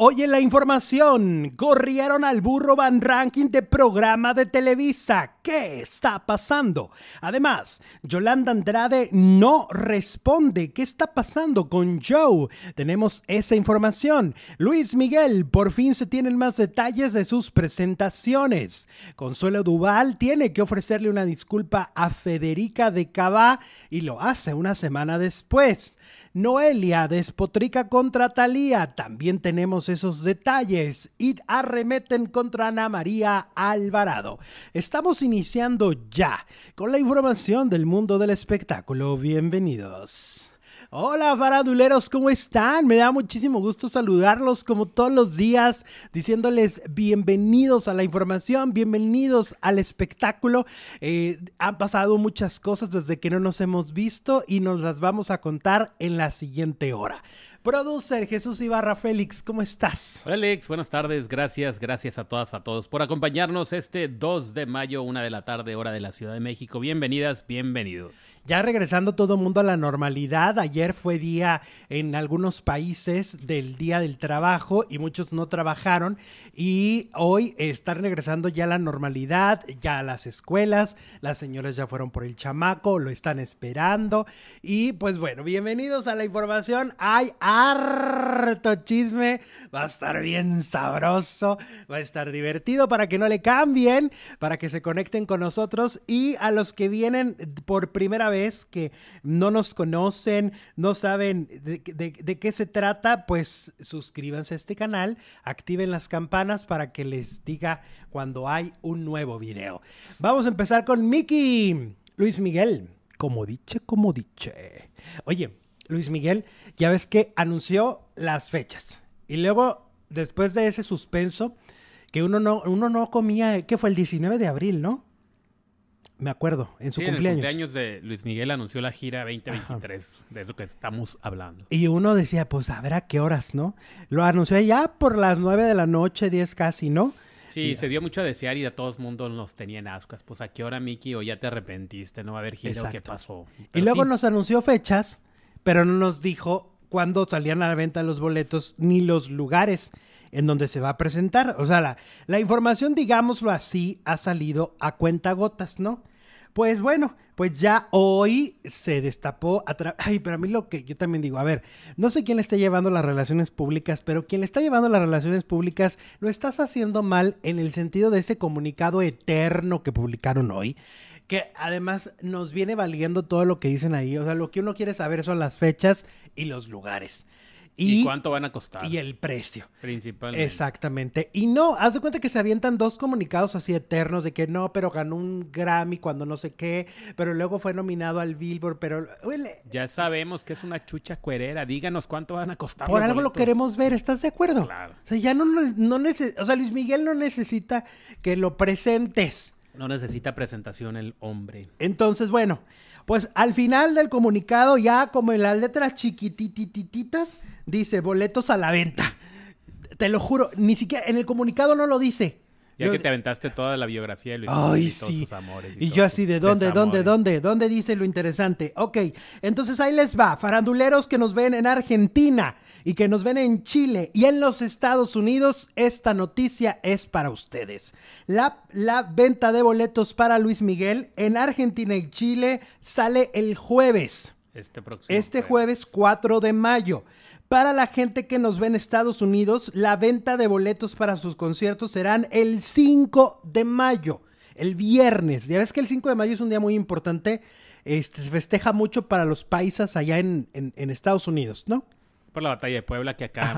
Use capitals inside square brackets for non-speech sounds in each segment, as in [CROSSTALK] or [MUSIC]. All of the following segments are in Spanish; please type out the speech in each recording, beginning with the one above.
Oye la información, corrieron al burro Van Ranking de programa de Televisa. ¿Qué está pasando? Además, Yolanda Andrade no responde. ¿Qué está pasando con Joe? Tenemos esa información. Luis Miguel, por fin se tienen más detalles de sus presentaciones. Consuelo Duval tiene que ofrecerle una disculpa a Federica de Cabá y lo hace una semana después. Noelia despotrica contra Talía. También tenemos esos detalles. Y arremeten contra Ana María Alvarado. Estamos iniciando ya con la información del mundo del espectáculo. Bienvenidos. Hola faraduleros, ¿cómo están? Me da muchísimo gusto saludarlos como todos los días, diciéndoles bienvenidos a la información, bienvenidos al espectáculo. Eh, han pasado muchas cosas desde que no nos hemos visto y nos las vamos a contar en la siguiente hora. Producer Jesús Ibarra Félix, ¿cómo estás? Hola Alex, buenas tardes, gracias, gracias a todas, a todos por acompañarnos este 2 de mayo, una de la tarde, hora de la Ciudad de México. Bienvenidas, bienvenidos. Ya regresando todo el mundo a la normalidad, ayer fue día en algunos países del Día del Trabajo y muchos no trabajaron y hoy están regresando ya a la normalidad, ya a las escuelas, las señoras ya fueron por el chamaco, lo están esperando y pues bueno, bienvenidos a la información. Hay harto chisme, va a estar bien sabroso, va a estar divertido para que no le cambien, para que se conecten con nosotros y a los que vienen por primera vez, que no nos conocen, no saben de, qué se trata, pues suscríbanse a este canal, activen las campanas para que les diga cuando hay un nuevo video. Vamos a empezar con Miki, Luis Miguel, como diche, como diche. Oye, Luis Miguel, ya ves que anunció las fechas. Y luego, después de ese suspenso, que uno no, uno no comía, que fue el 19 de abril, ¿no? Me acuerdo, en su cumpleaños. En el cumpleaños de Luis Miguel anunció la gira 2023, de eso que estamos hablando. Y uno decía, pues a ver a qué horas, ¿no? Lo anunció ya por las 9 de la noche, 10 casi, ¿no? Sí, se dio mucho a desear y a todos mundo nos tenían ascuas. Pues a qué hora, Miki, o ya te arrepentiste, no va a haber gira o qué pasó. y luego nos anunció fechas pero no nos dijo cuándo salían a la venta los boletos ni los lugares en donde se va a presentar. O sea, la, la información, digámoslo así, ha salido a cuenta gotas, ¿no? Pues bueno, pues ya hoy se destapó a Ay, pero a mí lo que yo también digo, a ver, no sé quién está llevando las relaciones públicas, pero quien le está llevando las relaciones públicas lo estás haciendo mal en el sentido de ese comunicado eterno que publicaron hoy, que además nos viene valiendo todo lo que dicen ahí. O sea, lo que uno quiere saber son las fechas y los lugares. Y, cuánto van a costar? Y el precio. Principalmente. Exactamente. Y no, haz de cuenta que se avientan dos comunicados así eternos de que no, pero ganó un Grammy cuando no sé qué, pero luego fue nominado al Billboard, pero... ya sabemos que es una chucha cuerera. Díganos cuánto van a costar. Por algo lo queremos ver, ¿estás de acuerdo? Claro. O sea, ya no, no o sea, Luis Miguel no necesita que lo presentes. No necesita presentación el hombre. Entonces, bueno, pues al final del comunicado, ya como en las letras chiquititititas, dice boletos a la venta. Te lo juro, ni siquiera en el comunicado no lo dice. Ya que te aventaste toda la biografía de Luis Ay, y sí. sus amores. Y, yo así, ¿de dónde, dónde, dónde? ¿Dónde dice lo interesante? Ok, entonces ahí les va. Faranduleros que nos ven en Argentina y que nos ven en Chile y en los Estados Unidos, esta noticia es para ustedes. La, la venta de boletos para Luis Miguel en Argentina y Chile sale el jueves. Este próximo. Este jueves 4 de mayo. Para la gente que nos ve en Estados Unidos, la venta de boletos para sus conciertos serán el 5 de mayo, el viernes. Ya ves que el 5 de mayo es un día muy importante. Este, se festeja mucho para los paisas allá en, en Estados Unidos, ¿no? Por la batalla de Puebla, que acá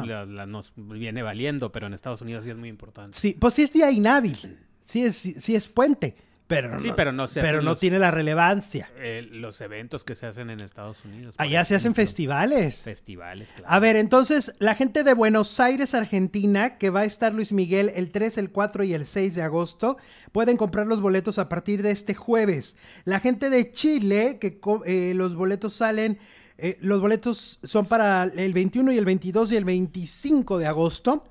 nos viene valiendo, pero en Estados Unidos sí es muy importante. Sí, pues sí es día inhábil, sí es, sí, es puente. Pero sí, no, pero no, pero no tiene la relevancia. Eh, los eventos que se hacen en Estados Unidos. Allá se hacen festivales. Festivales, claro. A ver, entonces, la gente de Buenos Aires, Argentina, que va a estar Luis Miguel el 3, el 4 y el 6 de agosto, pueden comprar los boletos a partir de este jueves. La gente de Chile, que eh, los boletos salen eh, los boletos son para el 21 y el 22 y el 25 de agosto.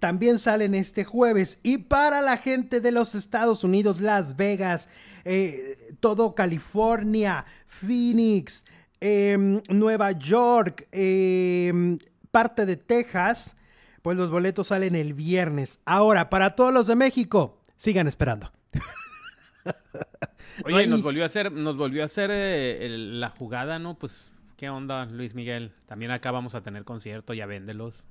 También salen este jueves. Y para la gente de los Estados Unidos, Las Vegas, eh, todo California, Phoenix, em, Nueva York, em, parte de Texas, Pues los boletos salen el viernes. Ahora, para todos los de México, sigan esperando. Oye, [LAUGHS] nos volvió a hacer, nos volvió a hacer eh, la jugada, ¿no? Pues, ¿qué onda, Luis Miguel? También acá vamos a tener concierto, ya véndelos.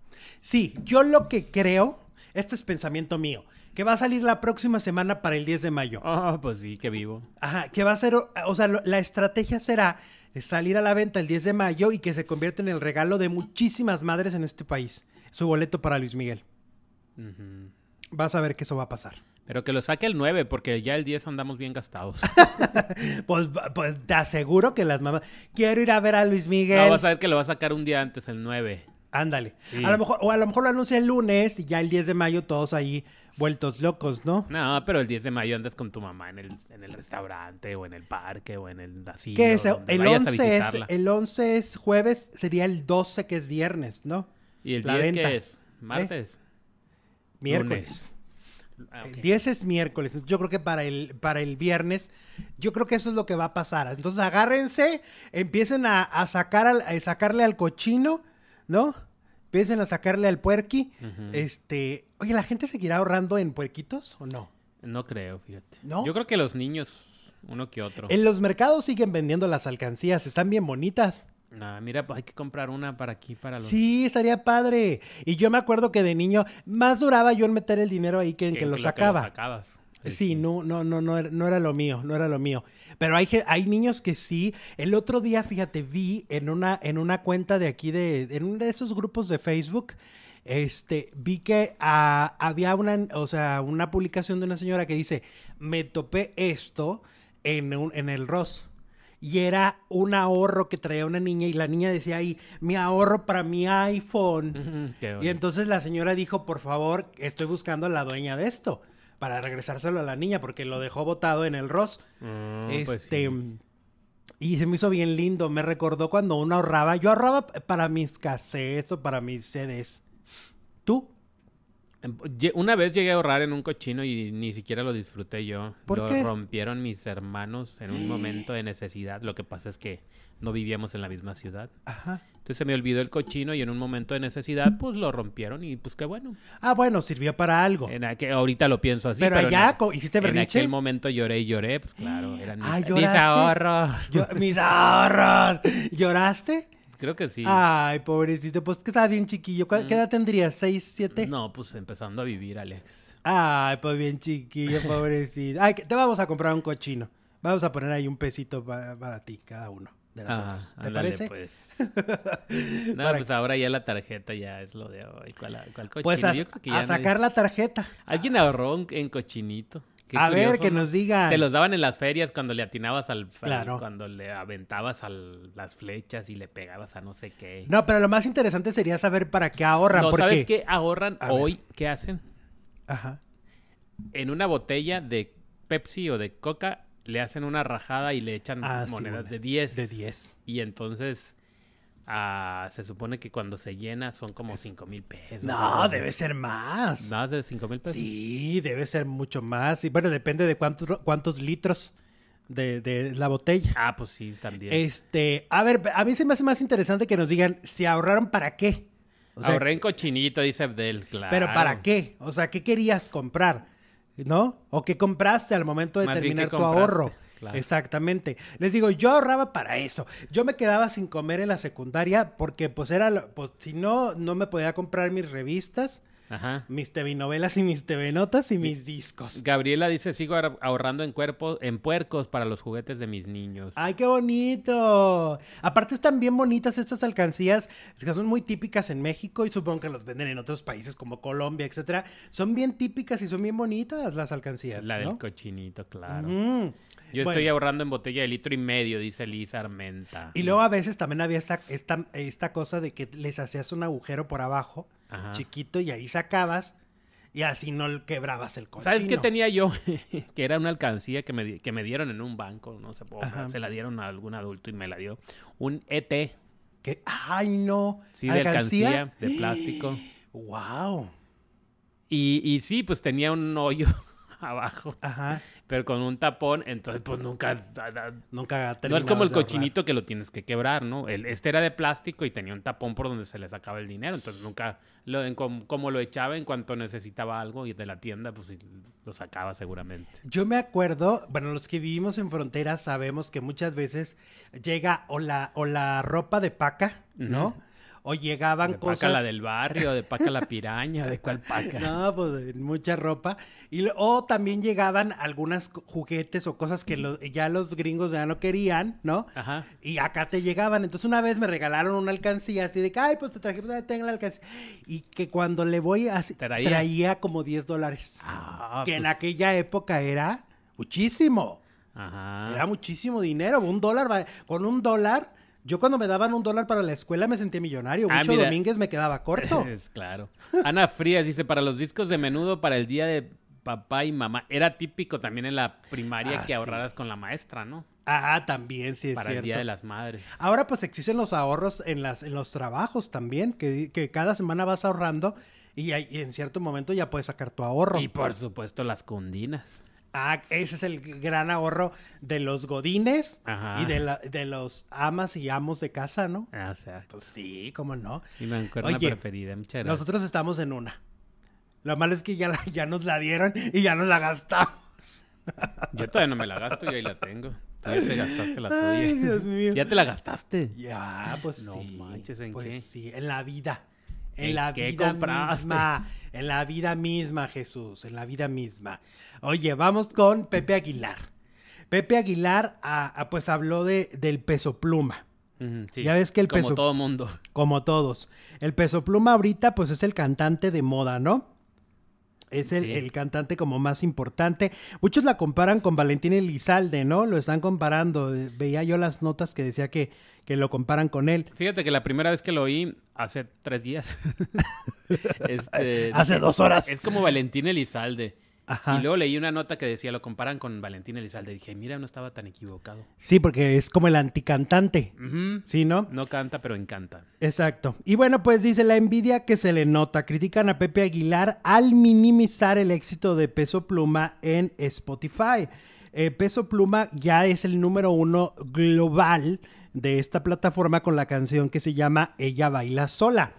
Sí, yo lo que creo, este es pensamiento mío, que va a salir la próxima semana para el 10 de mayo. Ah, pues sí, que vivo. Ajá, que va a ser, o sea, la estrategia será salir a la venta el 10 de mayo y que se convierta en el regalo de muchísimas madres en este país. Su boleto para Luis Miguel. Vas a ver que eso va a pasar. Pero que lo saque el 9, porque ya el 10 andamos bien gastados. [LAUGHS] pues, pues te aseguro que las mamás. Quiero ir a ver a Luis Miguel. No, vas a ver que lo va a sacar un día antes, el 9. Ándale. A lo mejor, o a lo mejor lo anuncia el lunes y ya el 10 de mayo todos ahí vueltos locos, ¿no? No, pero el 10 de mayo andas con tu mamá en el, en el restaurante o en el parque o en el asilo. ¿Qué es? El 11 es, el 11 es jueves, sería el 12 que es viernes, ¿no? ¿Y el 10 qué es? ¿Martes? Miércoles. Ah, el 10 es miércoles. Yo creo que para el, para el viernes, yo creo que eso es lo que va a pasar. Entonces agárrense, empiecen a, sacar a sacarle al cochino, ¿no? Empiecen a sacarle al puerqui. Este. Oye, ¿la gente seguirá ahorrando en puerquitos o no? No creo, fíjate. ¿No? Yo creo que los niños, uno que otro. En los mercados siguen vendiendo las alcancías, están bien bonitas. No, mira, pues hay que comprar una para aquí, para los... Sí, estaría padre. Y yo me acuerdo que de niño más duraba yo en meter el dinero ahí que en que, lo sacaba. Sí, no, no, no, no, no era lo mío, no era lo mío. Pero hay, hay niños que sí. El otro día, fíjate, vi en una, en una cuenta de aquí, de, en uno de esos grupos de Facebook, este, vi que ah, había una, o sea, una publicación de una señora que dice, me topé esto en, un, en el Ross y era un ahorro que traía una niña y la niña decía ahí, mi ahorro para mi iPhone. y entonces la señora dijo, por favor, estoy buscando a la dueña de esto para regresárselo a la niña porque lo dejó botado en el Ross. Ah, pues este... Y se me hizo bien lindo, me recordó cuando uno ahorraba. Yo ahorraba para mis cassettes o para mis CDs. ¿Tú? Una vez llegué a ahorrar en un cochino y ni siquiera lo disfruté yo. ¿Por lo rompieron mis hermanos en un momento de necesidad. Lo que pasa es que no vivíamos en la misma ciudad. Ajá. Entonces se me olvidó el cochino y en un momento de necesidad, pues lo rompieron y pues qué bueno. Ah, bueno, sirvió para algo. En ahorita lo pienso así. Pero, allá hiciste berrinche. En aquel momento lloré y lloré, pues claro, eran [GASPS] mis, mis ahorros. mis ahorros. [LAUGHS] ¿Lloraste? Creo que sí. Ay, pobrecito. Pues que estaba bien chiquillo. ¿Qué mm. edad tendrías? ¿Seis, siete? No, pues empezando a vivir, Alex. Ay, pues bien chiquillo, [LAUGHS] pobrecito. Ay, te vamos a comprar un cochino. Vamos a poner ahí un pesito para, ti, cada uno de nosotros. ¿Te parece? Pues. [LAUGHS] no, pues ahora ya la tarjeta ya es lo de hoy. ¿Cuál, cochino? Pues a, sacar la tarjeta. ¿Alguien ahorró en cochinito? A ver, que nos digan. Te los daban en las ferias cuando le atinabas al, claro. cuando le aventabas a las flechas y le pegabas a no sé qué. No, pero lo más interesante sería saber para qué ahorran. No, ¿sabes qué ahorran hoy? ¿Qué hacen? Ajá. En una botella de Pepsi o de Coca le hacen una rajada y le echan ah, monedas de 10. De 10. Y entonces Ah, se supone que cuando se llena son como 5 mil pesos. No, debe ser más. ¿Más de 5 mil pesos? Sí, debe ser mucho más. Y bueno, depende de cuántos, cuántos litros de, la botella. Ah, pues sí, también. Este, a ver, a mí se me hace más interesante que nos digan si ahorraron para qué. Ahorré en cochinito, dice Abdel, claro. Pero ¿para qué? O sea, ¿qué querías comprar? ¿No? ¿O qué compraste al momento de terminar tu ahorro? Exactamente. Les digo, yo ahorraba para eso. Yo me quedaba sin comer en la secundaria porque pues era, pues si no, no me podía comprar mis revistas. Mis TV novelas y mis TV notas y mis discos. Gabriela dice, sigo ahorrando en cuerpos, en puercos para los juguetes de mis niños. ¡Ay, qué bonito! Aparte están bien bonitas estas alcancías, que son muy típicas en México y supongo que los venden en otros países como Colombia, etcétera. Son bien típicas y son bien bonitas las alcancías. La del cochinito, claro. Yo estoy ahorrando en botella de litro y medio, dice Lisa Armenta. Y luego a veces también había esta, esta, esta cosa de que les hacías un agujero por abajo, chiquito, y ahí sacabas, y así no quebrabas el cochino. ¿Sabes qué tenía yo? [LAUGHS] que era una alcancía que me, que me dieron en un banco, no sé, se la dieron a algún adulto y me la dio. Un ET. Que, ay, no. Sí, de alcancía, de plástico. [GASPS] ¡Wow! Y, y sí, pues tenía un hoyo [LAUGHS] abajo. Ajá. Pero con un tapón, entonces pues nunca... Nunca No es como el cochinito que lo tienes que quebrar, ¿no? El, este era de plástico y tenía un tapón por donde se le sacaba el dinero. Entonces nunca... Lo, como, lo echaba en cuanto necesitaba algo y de la tienda, pues lo sacaba seguramente. Yo me acuerdo, bueno, los que vivimos en fronteras sabemos que muchas veces llega o la, o la ropa de paca, ¿no? O llegaban de cosas. Paca la del barrio, de paca la piraña, de cuál paca. [LAUGHS] No, pues mucha ropa. Y, o también llegaban algunas juguetes o cosas que ya los gringos ya no querían, ¿no? Ajá. Y acá te llegaban. Entonces una vez me regalaron una alcancía así de que, ay, pues te traje, pues, tengo la alcancía. Y que cuando le voy así, traía, traía como 10 dólares. Ah, que en pues. aquella época era muchísimo. Ajá. Era muchísimo dinero. Un dólar, con un dólar yo cuando me daban un dólar para la escuela me sentía millonario. Ah, Mucho Domínguez me quedaba corto. [LAUGHS] Es claro. Ana Frías dice, para los discos de menudo, para el día de papá y mamá. Era típico también en la primaria ah, que ahorraras con la maestra, ¿no? Ah, también, sí, es Para el Día de las Madres. Ahora pues existen los ahorros en, las, en los trabajos también, que, que cada semana vas ahorrando y, y, en cierto momento ya puedes sacar tu ahorro. Y por supuesto las condinas. Ah, ese es el gran ahorro de los godines y de, de los amas y amos de casa, ¿no? Ah, o Pues sí, cómo no. Y me acuerdo preferida, muchas Nosotros estamos en una. Lo malo es que ya, ya nos la dieron y ya nos la gastamos. [LAUGHS] Yo todavía no me la gasto y ahí la tengo. Ya te gastaste la tuya. Ay, Dios mío. Ya te la gastaste. Ya, pues no sí. manches, ¿en pues qué? sí, en la vida. En, la vida misma. En la vida misma, Jesús. En la vida misma. Oye, vamos con Pepe Aguilar. Pepe Aguilar ah, ah, pues habló de, del peso pluma. ya ves que el peso... Como todo mundo. Como todos. El peso pluma ahorita pues es el cantante de moda, ¿no? Es el, cantante como más importante. Muchos la comparan con Valentín Elizalde, ¿no? Lo están comparando. Veía yo las notas que decía que, que lo comparan con él. Fíjate que la primera vez que lo oí, hace tres días. [LAUGHS] este, hace dos horas. Es como Valentín Elizalde. Y luego leí una nota que decía, lo comparan con Valentín Elizalde. Y dije, mira, no estaba tan equivocado. Sí, porque es como el anticantante. Sí, ¿no? No canta, pero encanta. Exacto. Y bueno, pues dice la envidia que se le nota. Critican a Pepe Aguilar al minimizar el éxito de Peso Pluma en Spotify. Eh, Peso Pluma ya es el número uno global de esta plataforma con la canción que se llama Ella Baila Sola.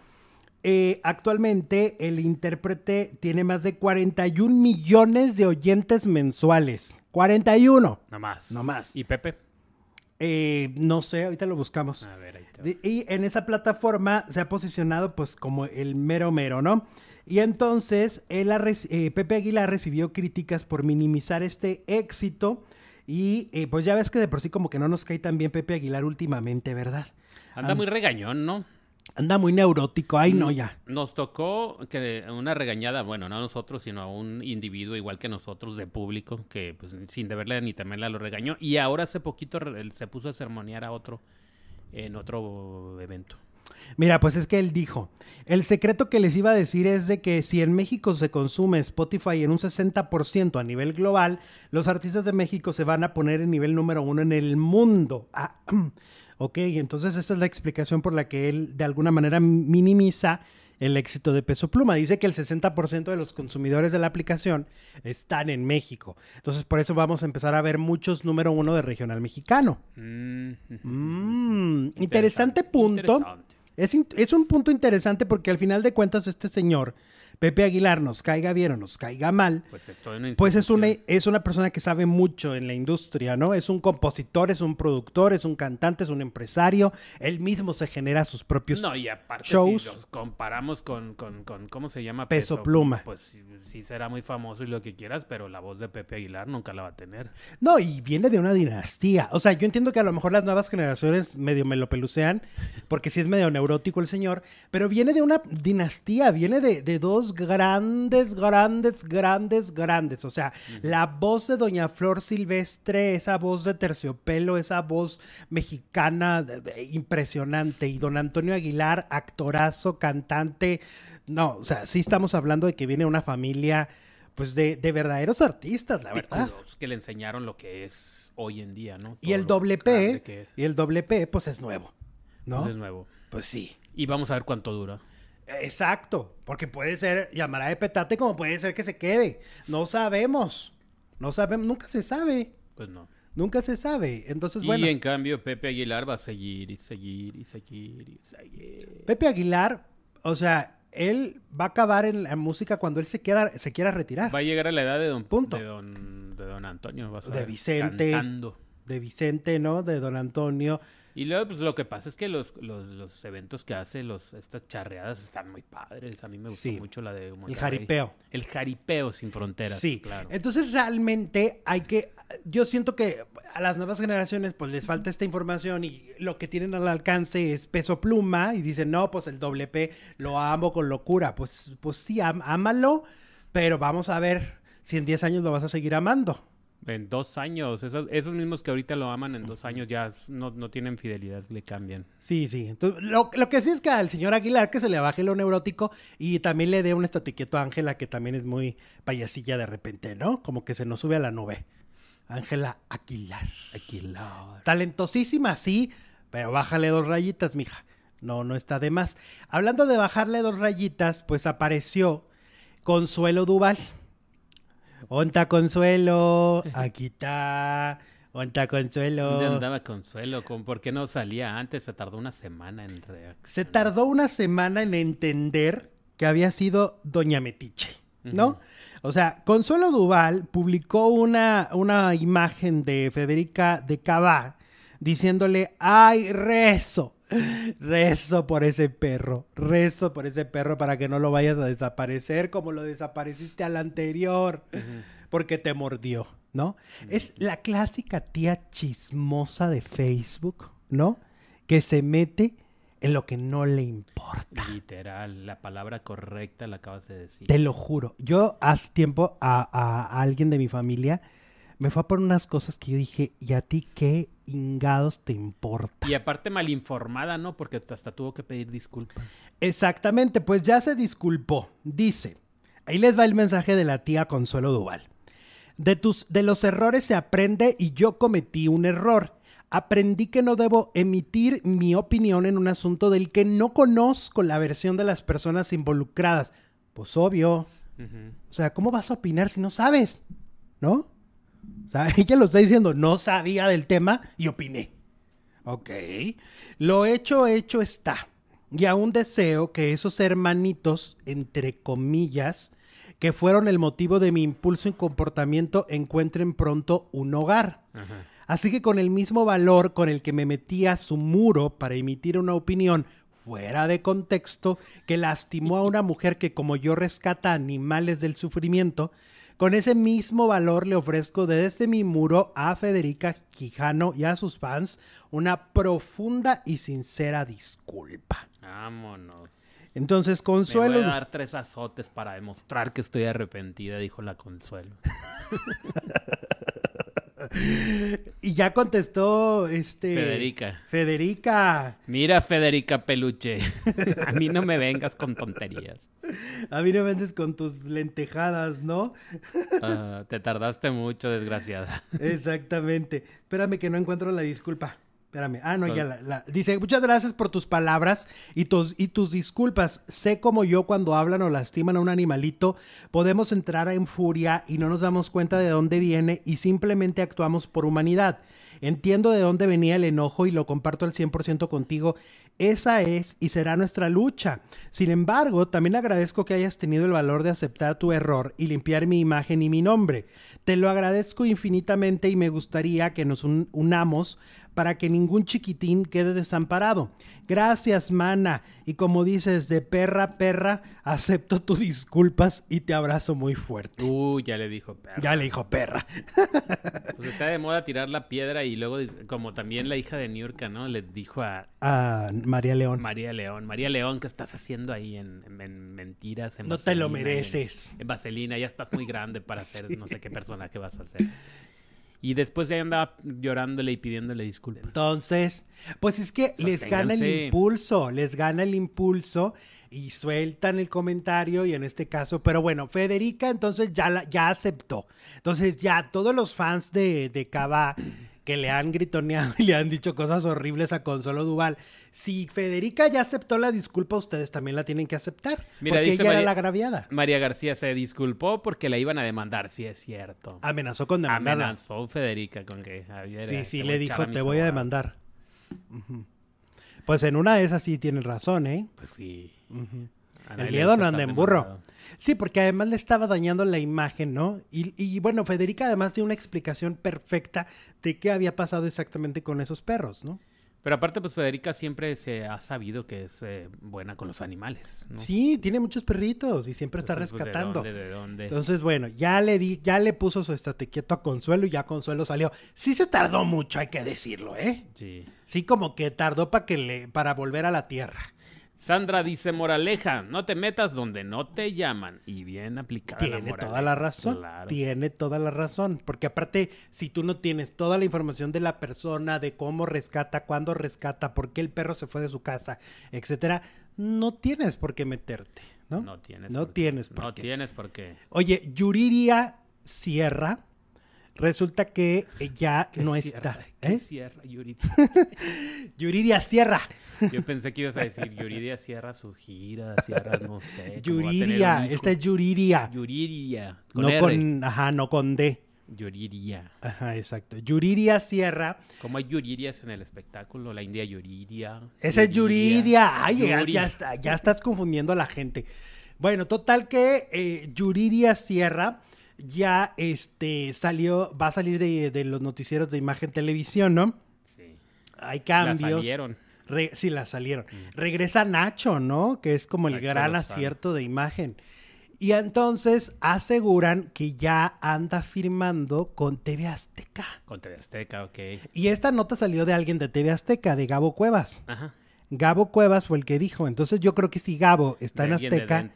Eh, actualmente el intérprete tiene más de 41 millones de oyentes mensuales. 41. No más. No más. ¿Y Pepe? Eh, no sé, ahorita lo buscamos. A ver, ahí Y en esa plataforma se ha posicionado pues como el mero mero, ¿no? Y entonces él eh, Pepe Aguilar recibió críticas por minimizar este éxito. Y pues ya ves que de por sí como que no nos cae tan bien Pepe Aguilar últimamente, ¿verdad? Anda muy regañón, ¿no? Anda muy neurótico, ay no ya. Nos tocó que una regañada, bueno, no a nosotros, sino a un individuo igual que nosotros de público, que pues sin deberle ni temerla lo regañó. Y ahora hace poquito se puso a sermonear a otro en otro evento. Mira, pues es que él dijo, el secreto que les iba a decir es de que si en México se consume Spotify en un 60% a nivel global, los artistas de México se van a poner en nivel número uno en el mundo. Ah, [CLEARS THROAT] Ok, entonces esa es la explicación por la que él de alguna manera minimiza el éxito de Peso Pluma. Dice que el 60% de los consumidores de la aplicación están en México. Entonces por eso vamos a empezar a ver muchos número uno de regional mexicano. Mm, mm, interesante, punto. Es, es un punto interesante porque al final de cuentas este señor Pepe Aguilar nos caiga bien o nos caiga mal, pues, pues es, una, es una persona que sabe mucho en la industria, ¿no? Es un compositor, es un productor, es un cantante, es un empresario. Él mismo se genera sus propios no, y aparte, shows. Si los comparamos con, con, con, ¿cómo se llama? Peso, Pluma. Pues sí, será muy famoso y lo que quieras, pero la voz de Pepe Aguilar nunca la va a tener. No, y viene de una dinastía. O sea, yo entiendo que a lo mejor las nuevas generaciones medio me lo pelucean, porque sí es medio neurótico el señor, pero viene de una dinastía, viene de, de dos grandes, grandes, grandes, grandes. O sea, la voz de Doña Flor Silvestre, esa voz de terciopelo, esa voz mexicana impresionante. Y don Antonio Aguilar, actorazo, cantante. No, o sea, sí estamos hablando de que viene una familia, pues, de, verdaderos artistas, la verdad. Que le enseñaron lo que es hoy en día, ¿no? y el doble P, y el doble P, pues es nuevo, ¿no? Pues es nuevo. Pues sí. Y vamos a ver cuánto dura. Exacto, porque puede ser llamará de petate como puede ser que se quede. No sabemos. No sabemos, nunca se sabe. Pues no. Nunca se sabe. Entonces, bueno. Y en cambio, Pepe Aguilar va a seguir y seguir y seguir y seguir. Pepe Aguilar, o sea, él va a acabar en la música cuando él se quiera, se quiera retirar. Va a llegar a la edad de don, Punto. De don, de don Antonio. de Vicente. De Vicente, ¿no? De don Antonio. Y luego, pues lo que pasa es que los, los, los eventos que hace, los, estas charreadas están muy padres. A mí me gusta mucho la de El jaripeo. El jaripeo sin fronteras. Sí, claro. Entonces realmente hay que. Yo siento que a las nuevas generaciones, pues les falta esta información y lo que tienen al alcance es peso pluma y dicen, no, pues el doble P lo amo con locura. Pues, pues sí, ámalo, pero vamos a ver si en 10 años lo vas a seguir amando. En dos años. Esos, esos, mismos que ahorita lo aman en dos años ya no, tienen fidelidad, le cambian. Sí, sí. Entonces, lo, que sí es que al señor Aguilar que se le baje lo neurótico y también le dé un estatiquieto a Ángela que también es muy payasilla de repente, ¿no? Como que se nos sube a la nube. Ángela Aguilar. Aguilar. Talentosísima, sí, pero bájale dos rayitas, mija. No, no está de más. Hablando de bajarle dos rayitas, pues apareció Consuelo Duval. Onta Consuelo, [LAUGHS] aquí está. Onta Consuelo. ¿Dónde andaba Consuelo? ¿Por qué no salía antes? Se tardó una semana en reaccionar. Se tardó una semana en entender que había sido Doña Metiche, ¿no? O sea, Consuelo Duval publicó una, una imagen de Federica de Cabá diciéndole, ay, rezo, rezo por ese perro, rezo por ese perro para que no lo vayas a desaparecer como lo desapareciste al anterior, porque te mordió, ¿no? Es la clásica tía chismosa de Facebook, ¿no? Que se mete en lo que no le importa. Literal, la palabra correcta la acabas de decir. Te lo juro. Yo hace tiempo a, a alguien de mi familia me fue a poner unas cosas que yo dije, ¿y a ti qué ingados te importa? Y aparte mal informada, ¿no? Porque hasta tuvo que pedir disculpas. Exactamente, pues ya se disculpó. Dice, ahí les va el mensaje de la tía Consuelo Duval. De, tus, de los errores se aprende y yo cometí un error. Aprendí que no debo emitir mi opinión en un asunto del que no conozco la versión de las personas involucradas. Pues obvio. O sea, ¿cómo vas a opinar si no sabes? ¿No? [LAUGHS] Ella lo está diciendo, no sabía del tema y opiné. Ok. Lo hecho, hecho está. Y aún deseo que esos hermanitos, entre comillas, que fueron el motivo de mi impulso y comportamiento, encuentren pronto un hogar. Así que con el mismo valor con el que me metí a su muro para emitir una opinión fuera de contexto que lastimó a una mujer que como yo rescata animales del sufrimiento, con ese mismo valor le ofrezco desde mi muro a Federica Quijano y a sus fans una profunda y sincera disculpa. Vámonos. Entonces, Consuelo. Me voy a dar tres azotes para demostrar que estoy arrepentida, dijo la Consuelo. [LAUGHS] y ya contestó este Federica. Federica. Mira, Federica Peluche. [LAUGHS] a mí no me vengas con tonterías. A mí no vendes con tus lentejadas, ¿no? Ah, te tardaste mucho, desgraciada. Exactamente. Espérame que no encuentro la disculpa. Espérame. Ah, no, ya la, Dice, muchas gracias por tus palabras y tus, y tus disculpas. Sé como yo cuando hablan o lastiman a un animalito, podemos entrar en furia y no nos damos cuenta de dónde viene y simplemente actuamos por humanidad. Entiendo de dónde venía el enojo y lo comparto al 100% contigo. Esa es y será nuestra lucha. Sin embargo, también agradezco que hayas tenido el valor de aceptar tu error y limpiar mi imagen y mi nombre. Te lo agradezco infinitamente y me gustaría que nos unamos para que ningún chiquitín quede desamparado. Gracias, mana. Y como dices, de perra, perra, acepto tus disculpas y te abrazo muy fuerte. Uh, ya le dijo perra. Ya le dijo perra. [LAUGHS] Pues está de moda tirar la piedra y luego, como también la hija de Niurka, ¿no? Le dijo a... A María León. María León. María León, ¿qué estás haciendo ahí en, mentiras? no te lo mereces. En, Vaselina, ya estás muy grande para [LAUGHS] hacer no sé qué personaje vas a hacer. Y después ya andaba llorándole y pidiéndole disculpas. Entonces, pues es que les gana el impulso, les gana el impulso y sueltan el comentario y en este caso, pero bueno, Federica entonces ya, la, ya aceptó. Entonces ya todos los fans de, de Cava que le han gritoneado [LAUGHS] y le han dicho cosas horribles a Consuelo Duval. Si Federica ya aceptó la disculpa, ustedes también la tienen que aceptar. Mira, porque ella era la agraviada. María García se disculpó porque la iban a demandar, sí es cierto. Amenazó con demandarla. Amenazó Federica con que Javier. Sí, sí, le dijo, te voy a demandar. Pues en una de esas sí tiene razón, ¿eh? Pues sí. El miedo no anda en burro. Sí, porque además le estaba dañando la imagen, ¿no? Y, bueno, Federica además dio una explicación perfecta de qué había pasado exactamente con esos perros, ¿no? Pero aparte, pues Federica siempre se ha sabido que es eh, buena con los animales. ¿no? Sí, tiene muchos perritos y siempre está pues, rescatando. ¿de dónde, Entonces, bueno, ya le di, ya le puso su estate quieto a Consuelo y ya Consuelo salió. Sí se tardó mucho, hay que decirlo, ¿eh? Sí. Sí, como que tardó para que le, para volver a la tierra. Sandra dice, moraleja, no te metas donde no te llaman. Y bien aplicada. Tiene toda la razón. Tiene toda la razón. Porque aparte, si tú no tienes toda la información de la persona, de cómo rescata, cuándo rescata, por qué el perro se fue de su casa, etcétera, no tienes por qué meterte. No, no tienes. No tienes por No tienes por qué. Oye, Yuriria Sierra Resulta que ya no está. ¿eh? Sierra, Yuridia. [LAUGHS] Yuridia Sierra. Yo pensé que ibas a decir Yuridia Sierra su gira, Sierra, no sé. Yuridia, esta es Yuridia. Yuridia. no con, ajá, no con D. Yuridia. Ajá, exacto. Yuridia Sierra. ¿Cómo hay Yuridias en el espectáculo? La India Yuridia. Esa es Yuridia. Ay, ya, está, ya estás confundiendo a la gente. Bueno, total que eh, Yuridia Sierra ya este salió, va a salir de, los noticieros de imagen televisión, ¿no? Sí. Hay cambios. La salieron. sí, la salieron. Mm. Regresa Nacho, ¿no? Que es como el gran acierto de imagen. Y entonces aseguran que ya anda firmando con TV Azteca. Con TV Azteca, ok. Y esta nota salió de alguien de TV Azteca, de Gabo Cuevas. Ajá. Gabo Cuevas fue el que dijo. Entonces yo creo que si Gabo está en Azteca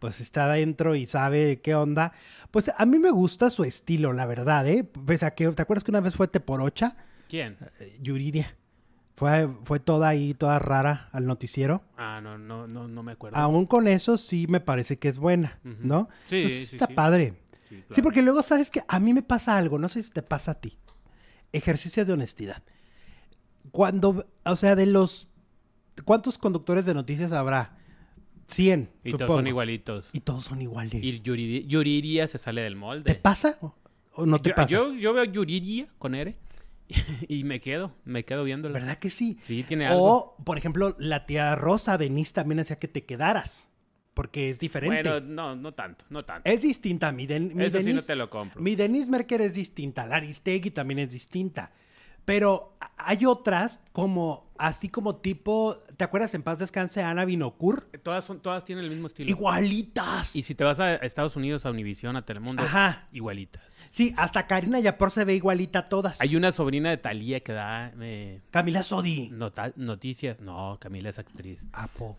pues está adentro y sabe qué onda. Pues a mí me gusta su estilo, la verdad, ¿eh? Pese a que, ¿te acuerdas que una vez fue Teporocha? ¿Quién? Eh, Yuridia. Fue, fue toda ahí, toda rara al noticiero. Ah, no, no, no, no me acuerdo. Aún con eso sí me parece que es buena, ¿no? Sí, sí, Está padre. Sí, porque luego sabes que a mí me pasa algo, no sé si te pasa a ti. Ejercicio de honestidad. Cuando, o sea, de los... ¿Cuántos conductores de noticias habrá? 100. Y todos son igualitos. Y todos son iguales. Y Yuriria, se sale del molde. ¿Te pasa o no te pasa? Yo, yo veo Yuriria con R [LAUGHS] y me quedo, me quedo viéndola. ¿Verdad que sí? Sí, tiene algo. O, por ejemplo, la tía Rosa Denise también hacía que te quedaras. Porque es diferente. Bueno, no, no tanto, no tanto. Es distinta. Mi, mi Eso sí no te lo compro. Mi Denise Merker es distinta. La Aristegui también es distinta. Pero hay otras como, así como tipo, ¿te acuerdas en paz descanse Ana Binocur? Todas son, todas tienen el mismo estilo. Igualitas. Y si te vas a Estados Unidos, a Univision, a Telemundo, Ajá. igualitas. Sí, hasta Karina Yapor se ve igualita a todas. Hay una sobrina de Talía que da... Eh, Camila Sodi. noticias. No, Camila es actriz.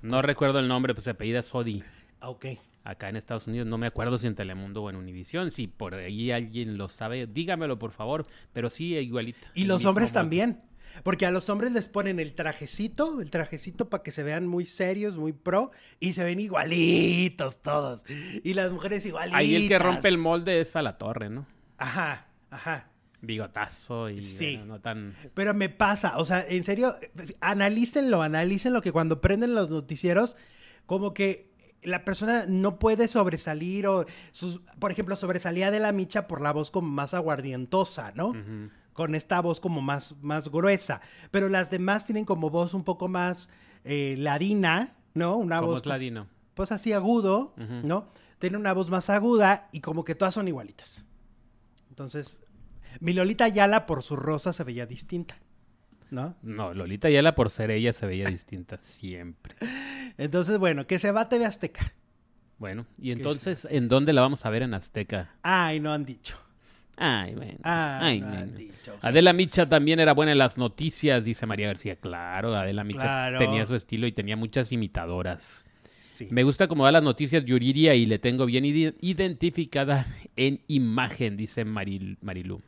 No recuerdo el nombre, pues se apellida Sodi. Ah, ok acá en Estados Unidos. No me acuerdo si en Telemundo o en Univisión. Si por ahí alguien lo sabe, dígamelo por favor. Pero sí, igualita. Y los hombres también. Porque a los hombres les ponen el trajecito, el trajecito para que se vean muy serios, muy pro, y se ven igualitos todos. Y las mujeres igualitas. Ahí el que rompe el molde es a la torre, ¿no? Ajá, ajá. Bigotazo y sí. no tan. Pero me pasa, o sea, en serio, analícenlo, analícenlo que cuando prenden los noticieros, como que la persona no puede sobresalir o, sus, por ejemplo, sobresalía de la micha por la voz como más aguardientosa, ¿no? Con esta voz como más, más gruesa. Pero las demás tienen como voz un poco más eh, ladina, ¿no? Una ¿Cómo voz. Ladino? Pues así agudo, ¿no? Tiene una voz más aguda y como que todas son igualitas. Entonces, mi Lolita Yala por su rosa se veía distinta. ¿No? No, Lolita Yala por ser ella se veía distinta siempre. Entonces, bueno, que se va a TV Azteca. Bueno, y entonces, ¿en dónde la vamos a ver en Azteca? Ay, no han dicho. Ay, bueno. Ay, no han dicho. Adela Micha también era buena en las noticias, dice María García. Claro, Adela Micha tenía su estilo y tenía muchas imitadoras. Sí. Me gusta cómo da las noticias Yuriria y le tengo bien identificada en imagen, dice Maril Marilu.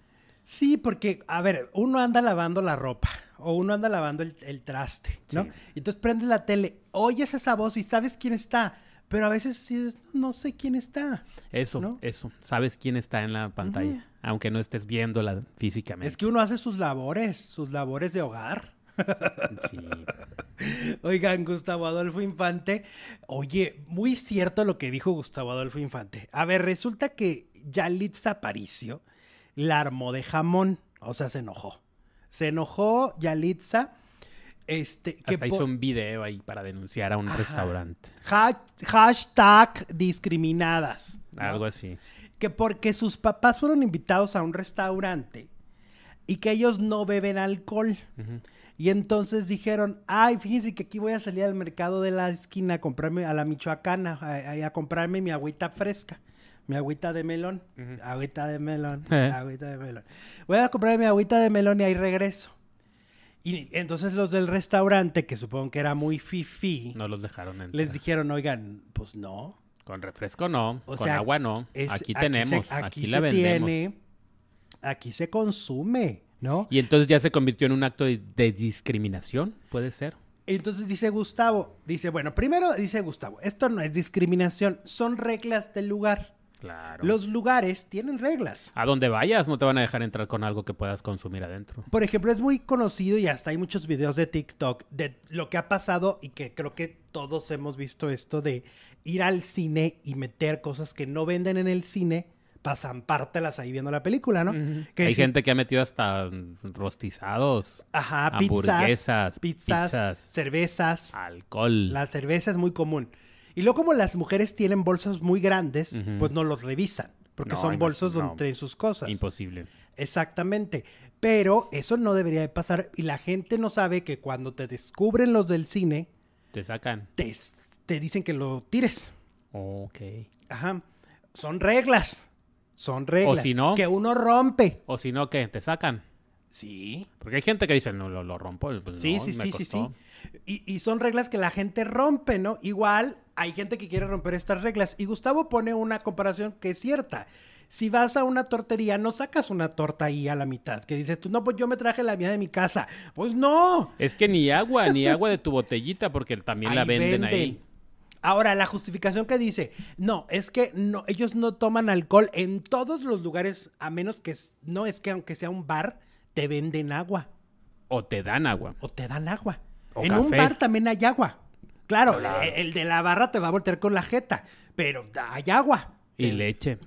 Sí, porque, a ver, uno anda lavando la ropa o uno anda lavando el, traste, ¿no? Y entonces prendes la tele, oyes esa voz y sabes quién está, Pero a veces sí no sé quién está. Eso, eso. Sabes quién está en la pantalla, aunque no estés viéndola físicamente. Es que uno hace sus labores, sus labores de hogar. [LAUGHS] Sí. Oigan, Gustavo Adolfo Infante. Oye, muy cierto lo que dijo Gustavo Adolfo Infante. A ver, resulta que Yalitza Aparicio la armó de jamón. O sea, se enojó. Se enojó Yalitza. Este, que Hasta hizo un video ahí para denunciar a un restaurante. hashtag discriminadas. Algo así. Que porque sus papás fueron invitados a un restaurante y que ellos no beben alcohol. Y entonces dijeron, ay, fíjense que aquí voy a salir al mercado de la esquina a comprarme a la michoacana, a, comprarme mi agüita fresca, mi agüita de melón, agüita de melón, eh. agüita de melón. Voy a comprarme mi agüita de melón y ahí regreso. Y entonces los del restaurante, que supongo que era muy fifi, no los dejaron entrar. Les dijeron, oigan, pues no. Con refresco no, con agua no. aquí tenemos, aquí, la vendemos. aquí se consume. ¿no? Y entonces ya se convirtió en un acto de, discriminación, puede ser. Entonces dice Gustavo, dice, bueno, primero dice Gustavo, esto no es discriminación, son reglas del lugar. Claro. Los lugares tienen reglas. A donde vayas no te van a dejar entrar con algo que puedas consumir adentro. Por ejemplo, es muy conocido y hasta hay muchos videos de TikTok de lo que ha pasado y que creo que todos hemos visto esto de ir al cine y meter cosas que no venden en el cine para zampártelas ahí viendo la película, ¿no? Hay gente que ha metido hasta rostizados. Ajá, hamburguesas, pizzas, pizzas, cervezas. Alcohol. La cerveza es muy común. Y luego como las mujeres tienen bolsos muy grandes, pues no los revisan. Porque son bolsos donde traen sus cosas. Imposible. Exactamente. Pero eso no debería de pasar. Y la gente no sabe que cuando te descubren los del cine... Te sacan. Te, te dicen que lo tires. Ok. Ajá. Son reglas. Son reglas. O si no. Que uno rompe. O si no, ¿qué? ¿Te sacan? Sí. Porque hay gente que dice, no, lo, rompo. Pues sí, sí, sí, sí, sí. Y, y, son reglas que la gente rompe, ¿no? Igual hay gente que quiere romper estas reglas. Y Gustavo pone una comparación que es cierta. Si vas a una tortería, no sacas una torta ahí a la mitad, que dices tú, no, pues yo me traje la mía de mi casa. Pues no. Es que ni agua, ni agua de tu botellita, porque también la venden ahí. Ahora, la justificación que dice, no, es que no, ellos no toman alcohol en todos los lugares, a menos que no es que aunque sea un bar, te venden agua. O te dan agua. O te dan agua. En un bar también hay agua. Claro, El, de la barra te va a voltear con la jeta, pero hay agua. Y leche.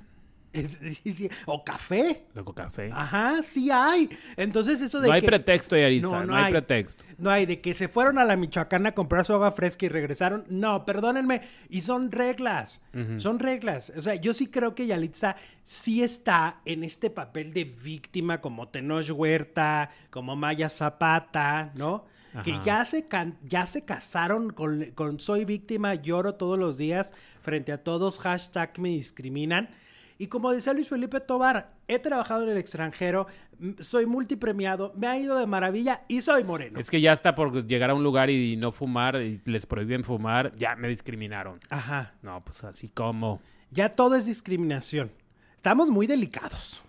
[LAUGHS] o café. Luego café. Ajá, sí hay. Entonces eso de No hay pretexto, Yarisa, no, hay, pretexto. No hay, de que se fueron a la Michoacana a comprar su agua fresca y regresaron. No, perdónenme. Y son reglas, son reglas. O sea, yo sí creo que Yalitza sí está en este papel de víctima como Tenoch Huerta, como Maya Zapata, ¿no? Que ya se, ya se casaron con, con soy víctima, lloro todos los días frente a todos, hashtag me discriminan. Y como decía Luis Felipe Tobar, he trabajado en el extranjero, soy multipremiado, me ha ido de maravilla y soy moreno. Es que ya está por llegar a un lugar y no fumar y les prohíben fumar, ya me discriminaron. Ajá. No, pues así como. Ya todo es discriminación. Estamos muy delicados.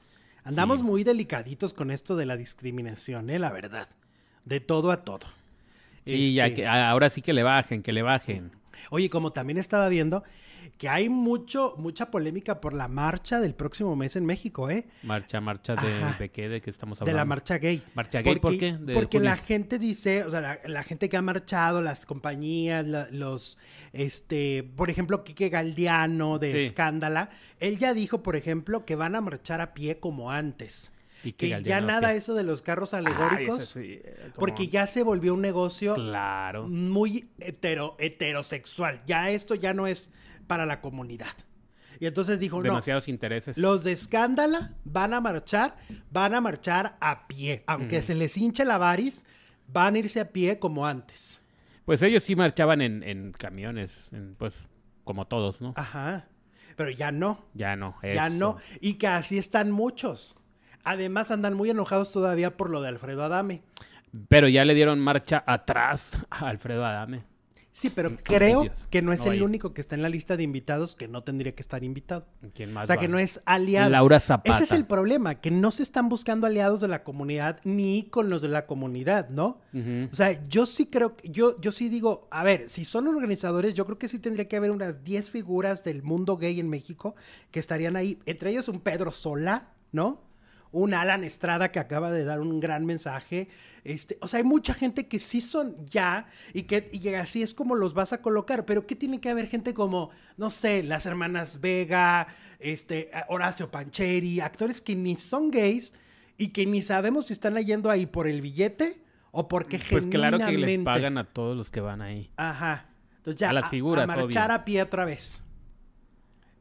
Andamos muy delicaditos con esto de la discriminación, ¿eh? La verdad. De todo a todo. Sí, ya este que ahora sí que le bajen, que le bajen. Oye, como también estaba viendo, que hay mucho, mucha polémica por la marcha del próximo mes en México, ¿eh? Marcha, marcha de, de qué, de qué estamos hablando. De la marcha gay. ¿Marcha gay por qué? porque la gente dice, o sea, la, gente que ha marchado, las compañías, los, este, por ejemplo, Quique Galdiano de Escándala, él ya dijo, por ejemplo, que van a marchar a pie como antes. Y que ya nada eso de los carros alegóricos, porque ya se volvió un negocio claro. muy hetero, heterosexual. Ya esto ya no es para la comunidad. Y entonces dijo, Demasiados intereses. Los de Escándala van a marchar, van a marchar a pie. Aunque se les hinche la varis, van a irse a pie como antes. Pues ellos sí marchaban en, camiones, pues como todos, ¿no? Ajá. Pero ya no. Ya no. Ya no. Y que así están muchos. Además andan muy enojados todavía por lo de Alfredo Adame. Pero ya le dieron marcha atrás a Alfredo Adame. Sí, pero creo que no es el único que está en la lista de invitados que no tendría que estar invitado. ¿Quién más? O sea, que no es aliado. Laura Zapata. Ese es el problema, que no se están buscando aliados de la comunidad ni con los de la comunidad, ¿no? O sea, yo sí creo, yo, yo sí digo, a ver, si son organizadores, yo creo que sí tendría que haber unas 10 figuras del mundo gay en México que estarían ahí. Entre ellos un Pedro Sola, ¿no? Un Alan Estrada que acaba de dar un gran mensaje. Este, o sea, hay mucha gente que sí son ya y que y así es como los vas a colocar, pero ¿qué tiene que haber gente como, no sé, las hermanas Vega, este, Horacio Pancheri, actores que ni son gays y que ni sabemos si están yendo ahí por el billete o porque pues claro que les pagan a todos los que van ahí. Ajá. Entonces ya a las figuras, a, marchar a pie otra vez.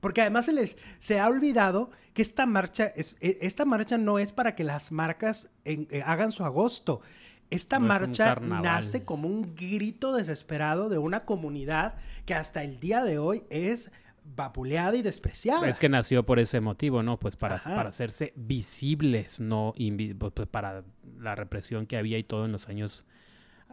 Porque además se les se ha olvidado que esta marcha, es, e, esta marcha no es para que las marcas eh, hagan su agosto. Esta marcha nace como un grito desesperado de una comunidad que hasta el día de hoy es vapuleada y despreciada. Es que nació por ese motivo, ¿no? Pues para, para hacerse visibles, no pues, pues, para la represión que había y todo en los años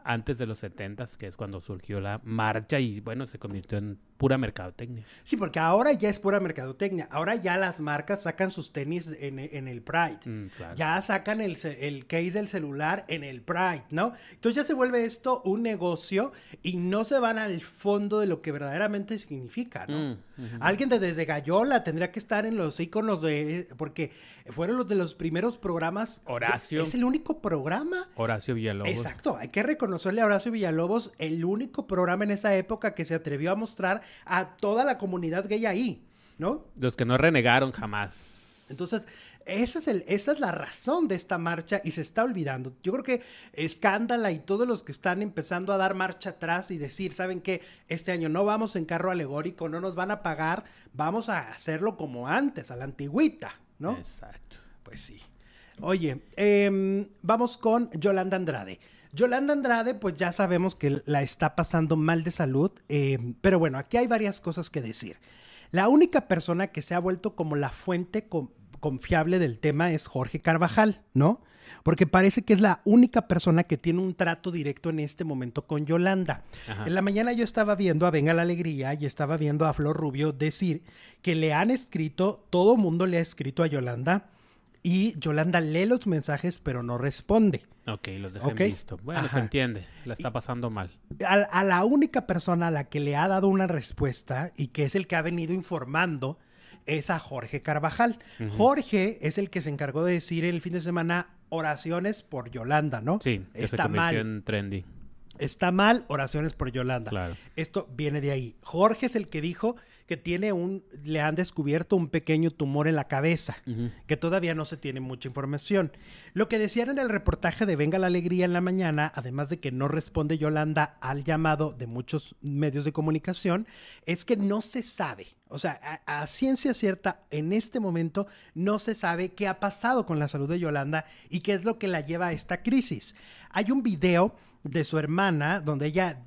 antes de los 70, que es cuando surgió la marcha y bueno, se convirtió en pura mercadotecnia. Sí, porque ahora ya es pura mercadotecnia. Ahora ya las marcas sacan sus tenis en, el Pride. Mm, ya sacan el, el, case del celular en el Pride, ¿no? Entonces ya se vuelve esto un negocio y no se van al fondo de lo que verdaderamente significa, ¿no? Mm, Alguien de desde Gallola tendría que estar en los iconos de... porque fueron los de los primeros programas. Horacio. Es el único programa. Horacio Villalobos. Exacto, hay que reconocerle a Horacio Villalobos el único programa en esa época que se atrevió a mostrar a toda la comunidad gay ahí, ¿no? Los que no renegaron jamás. Entonces, esa es, el, esa es la razón de esta marcha y se está olvidando. Yo creo que Escándala y todos los que están empezando a dar marcha atrás y decir, ¿saben qué? Este año no vamos en carro alegórico, no nos van a pagar, vamos a hacerlo como antes, a la antigüita, ¿no? Exacto. Pues sí. Oye, em, vamos con Yolanda Andrade. Yolanda Andrade, pues ya sabemos que la está pasando mal de salud, em, pero bueno, aquí hay varias cosas que decir. La única persona que se ha vuelto como la fuente confiable del tema es Jorge Carvajal, ¿no? Porque parece que es la única persona que tiene un trato directo en este momento con Yolanda. En la mañana yo estaba viendo a Venga la Alegría y estaba viendo a Flor Rubio decir que le han escrito, todo mundo le ha escrito a Yolanda y Yolanda lee los mensajes pero no responde. Ok, los dejé visto. Bueno, se entiende, la está pasando mal. A, la única persona a la que le ha dado una respuesta y que es el que ha venido informando es a Jorge Carvajal. Jorge es el que se encargó de decir el fin de semana oraciones por Yolanda, ¿no? Sí, está mal. en trendy. Está mal, oraciones por Yolanda. Claro. Esto viene de ahí. Jorge es el que dijo que tiene un, le han descubierto un pequeño tumor en la cabeza, que todavía no se tiene mucha información. Lo que decían en el reportaje de Venga la Alegría en la mañana, además de que no responde Yolanda al llamado de muchos medios de comunicación, es que no se sabe. O sea, a, ciencia cierta, en este momento no se sabe qué ha pasado con la salud de Yolanda y qué es lo que la lleva a esta crisis. Hay un video de su hermana donde ella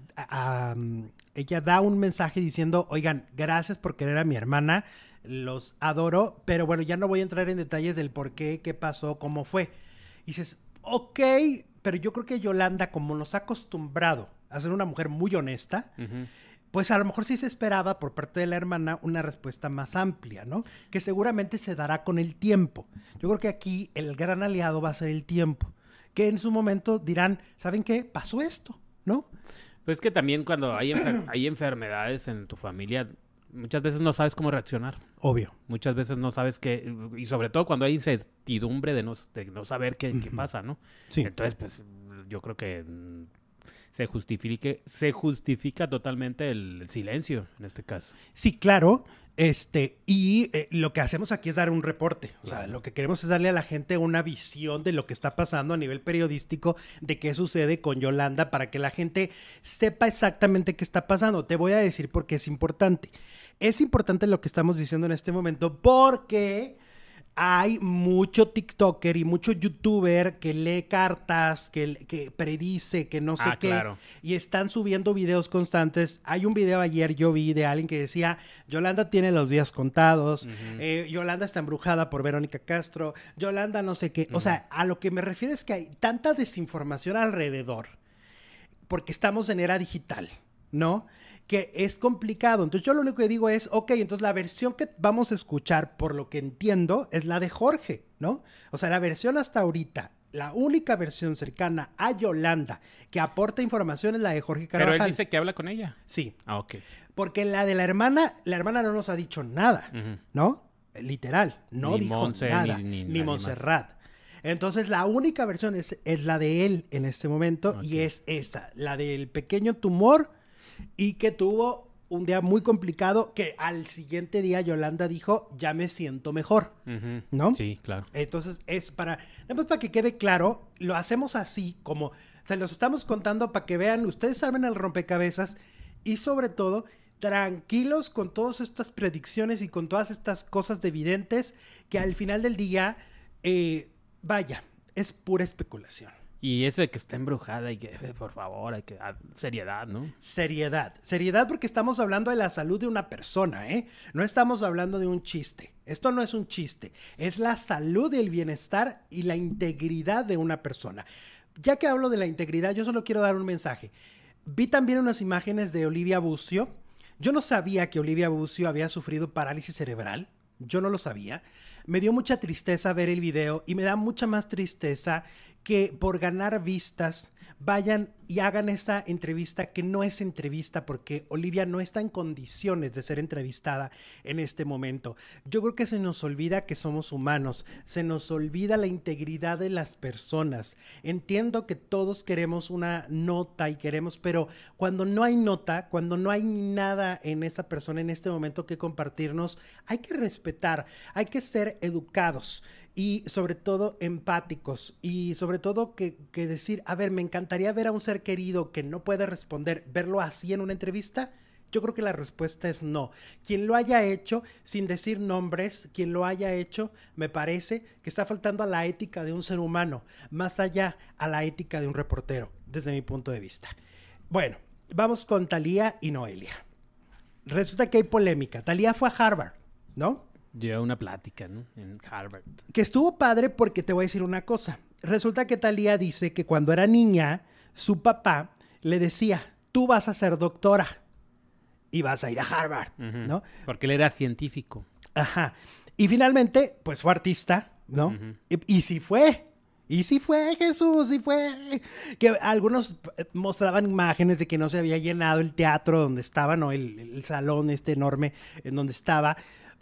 ella da un mensaje diciendo, oigan, gracias por querer a mi hermana, los adoro, pero bueno, ya no voy a entrar en detalles del por qué, qué pasó, cómo fue. Y dices, ok, pero yo creo que Yolanda, como nos ha acostumbrado a ser una mujer muy honesta, pues a lo mejor sí se esperaba por parte de la hermana una respuesta más amplia, ¿no? Que seguramente se dará con el tiempo. Yo creo que aquí el gran aliado va a ser el tiempo, que en su momento dirán, ¿saben qué? Pasó esto, ¿no? Pues que también cuando hay, [CLEARS THROAT] hay enfermedades en tu familia, muchas veces no sabes cómo reaccionar. Obvio. Muchas veces no sabes qué, y sobre todo cuando hay incertidumbre de no, no saber qué, pasa, ¿no? Sí. Entonces, pues yo creo que se justifique, se justifica totalmente el, silencio en este caso. Sí, claro. Este, y eh, lo que hacemos aquí es dar un reporte. O sea, lo que queremos es darle a la gente una visión de lo que está pasando a nivel periodístico, de qué sucede con Yolanda, para que la gente sepa exactamente qué está pasando. Te voy a decir por qué es importante. Es importante lo que estamos diciendo en este momento porque hay mucho TikToker y mucho YouTuber que lee cartas, que, predice, que no sé ah, qué. Y están subiendo videos constantes. Hay un video ayer yo vi de alguien que decía, Yolanda tiene los días contados, eh, Yolanda está embrujada por Verónica Castro, Yolanda no sé qué. O sea, a lo que me refiero es que hay tanta desinformación alrededor, porque estamos en era digital. ¿no? Que es complicado. Entonces yo lo único que digo es, ok, entonces la versión que vamos a escuchar, por lo que entiendo, es la de Jorge, ¿no? O sea, la versión hasta ahorita, la única versión cercana a Yolanda que aporta información es la de Jorge Carvajal. Pero él dice que habla con ella. Sí. Ah, ok. Porque la de la hermana, la hermana no nos ha dicho nada, ¿no? Literal, no dijo nada. Ni, ni, Montserrat. Entonces la única versión es, es, la de él en este momento y es esa, la del pequeño tumor y que tuvo un día muy complicado que al siguiente día Yolanda dijo, ya me siento mejor, ¿no? Sí, claro. Entonces es para, además para que quede claro, lo hacemos así, como, se los estamos contando para que vean, ustedes saben el rompecabezas y sobre todo tranquilos con todas estas predicciones y con todas estas cosas evidentes que al final del día eh, Vaya, es pura especulación. Y eso de que está embrujada y que, eh, por favor, que... Ah, seriedad, ¿no? Seriedad. Seriedad porque estamos hablando de la salud de una persona, ¿eh? No estamos hablando de un chiste. Esto no es un chiste. Es la salud y el bienestar y la integridad de una persona. Ya que hablo de la integridad, yo solo quiero dar un mensaje. Vi también unas imágenes de Olivia Bucio. Yo no sabía que Olivia Bucio había sufrido parálisis cerebral. Yo no lo sabía. Me dio mucha tristeza ver el video y me da mucha más tristeza que por ganar vistas vayan y hagan esa entrevista que no es entrevista porque Olivia no está en condiciones de ser entrevistada en este momento. Yo creo que se nos olvida que somos humanos, se nos olvida la integridad de las personas. Entiendo que todos queremos una nota y queremos, pero cuando no hay nota, cuando no hay nada en esa persona en este momento que compartirnos, hay que respetar, hay que ser educados y sobre todo empáticos y sobre todo que, decir, a ver, me encantaría ver a un ser querido que no puede responder, verlo así en una entrevista. Yo creo que la respuesta es no. Quien lo haya hecho, sin decir nombres, quien lo haya hecho, me parece que está faltando a la ética de un ser humano, más allá a la ética de un reportero, desde mi punto de vista. Bueno, vamos con Talía y Noelia. Resulta que hay polémica. Talía fue a Harvard, ¿no? Dio una plática, ¿no? En Harvard. Que estuvo padre porque te voy a decir una cosa. Resulta que Talía dice que cuando era niña, su papá le decía, tú vas a ser doctora y vas a ir a Harvard, ¿no? Porque él era científico. Ajá. Y finalmente, pues fue artista, ¿no? y, sí fue. Y sí fue Jesús, sí fue. Que algunos mostraban imágenes de que no se había llenado el teatro donde estaba, ¿no? El, el salón este enorme en donde estaba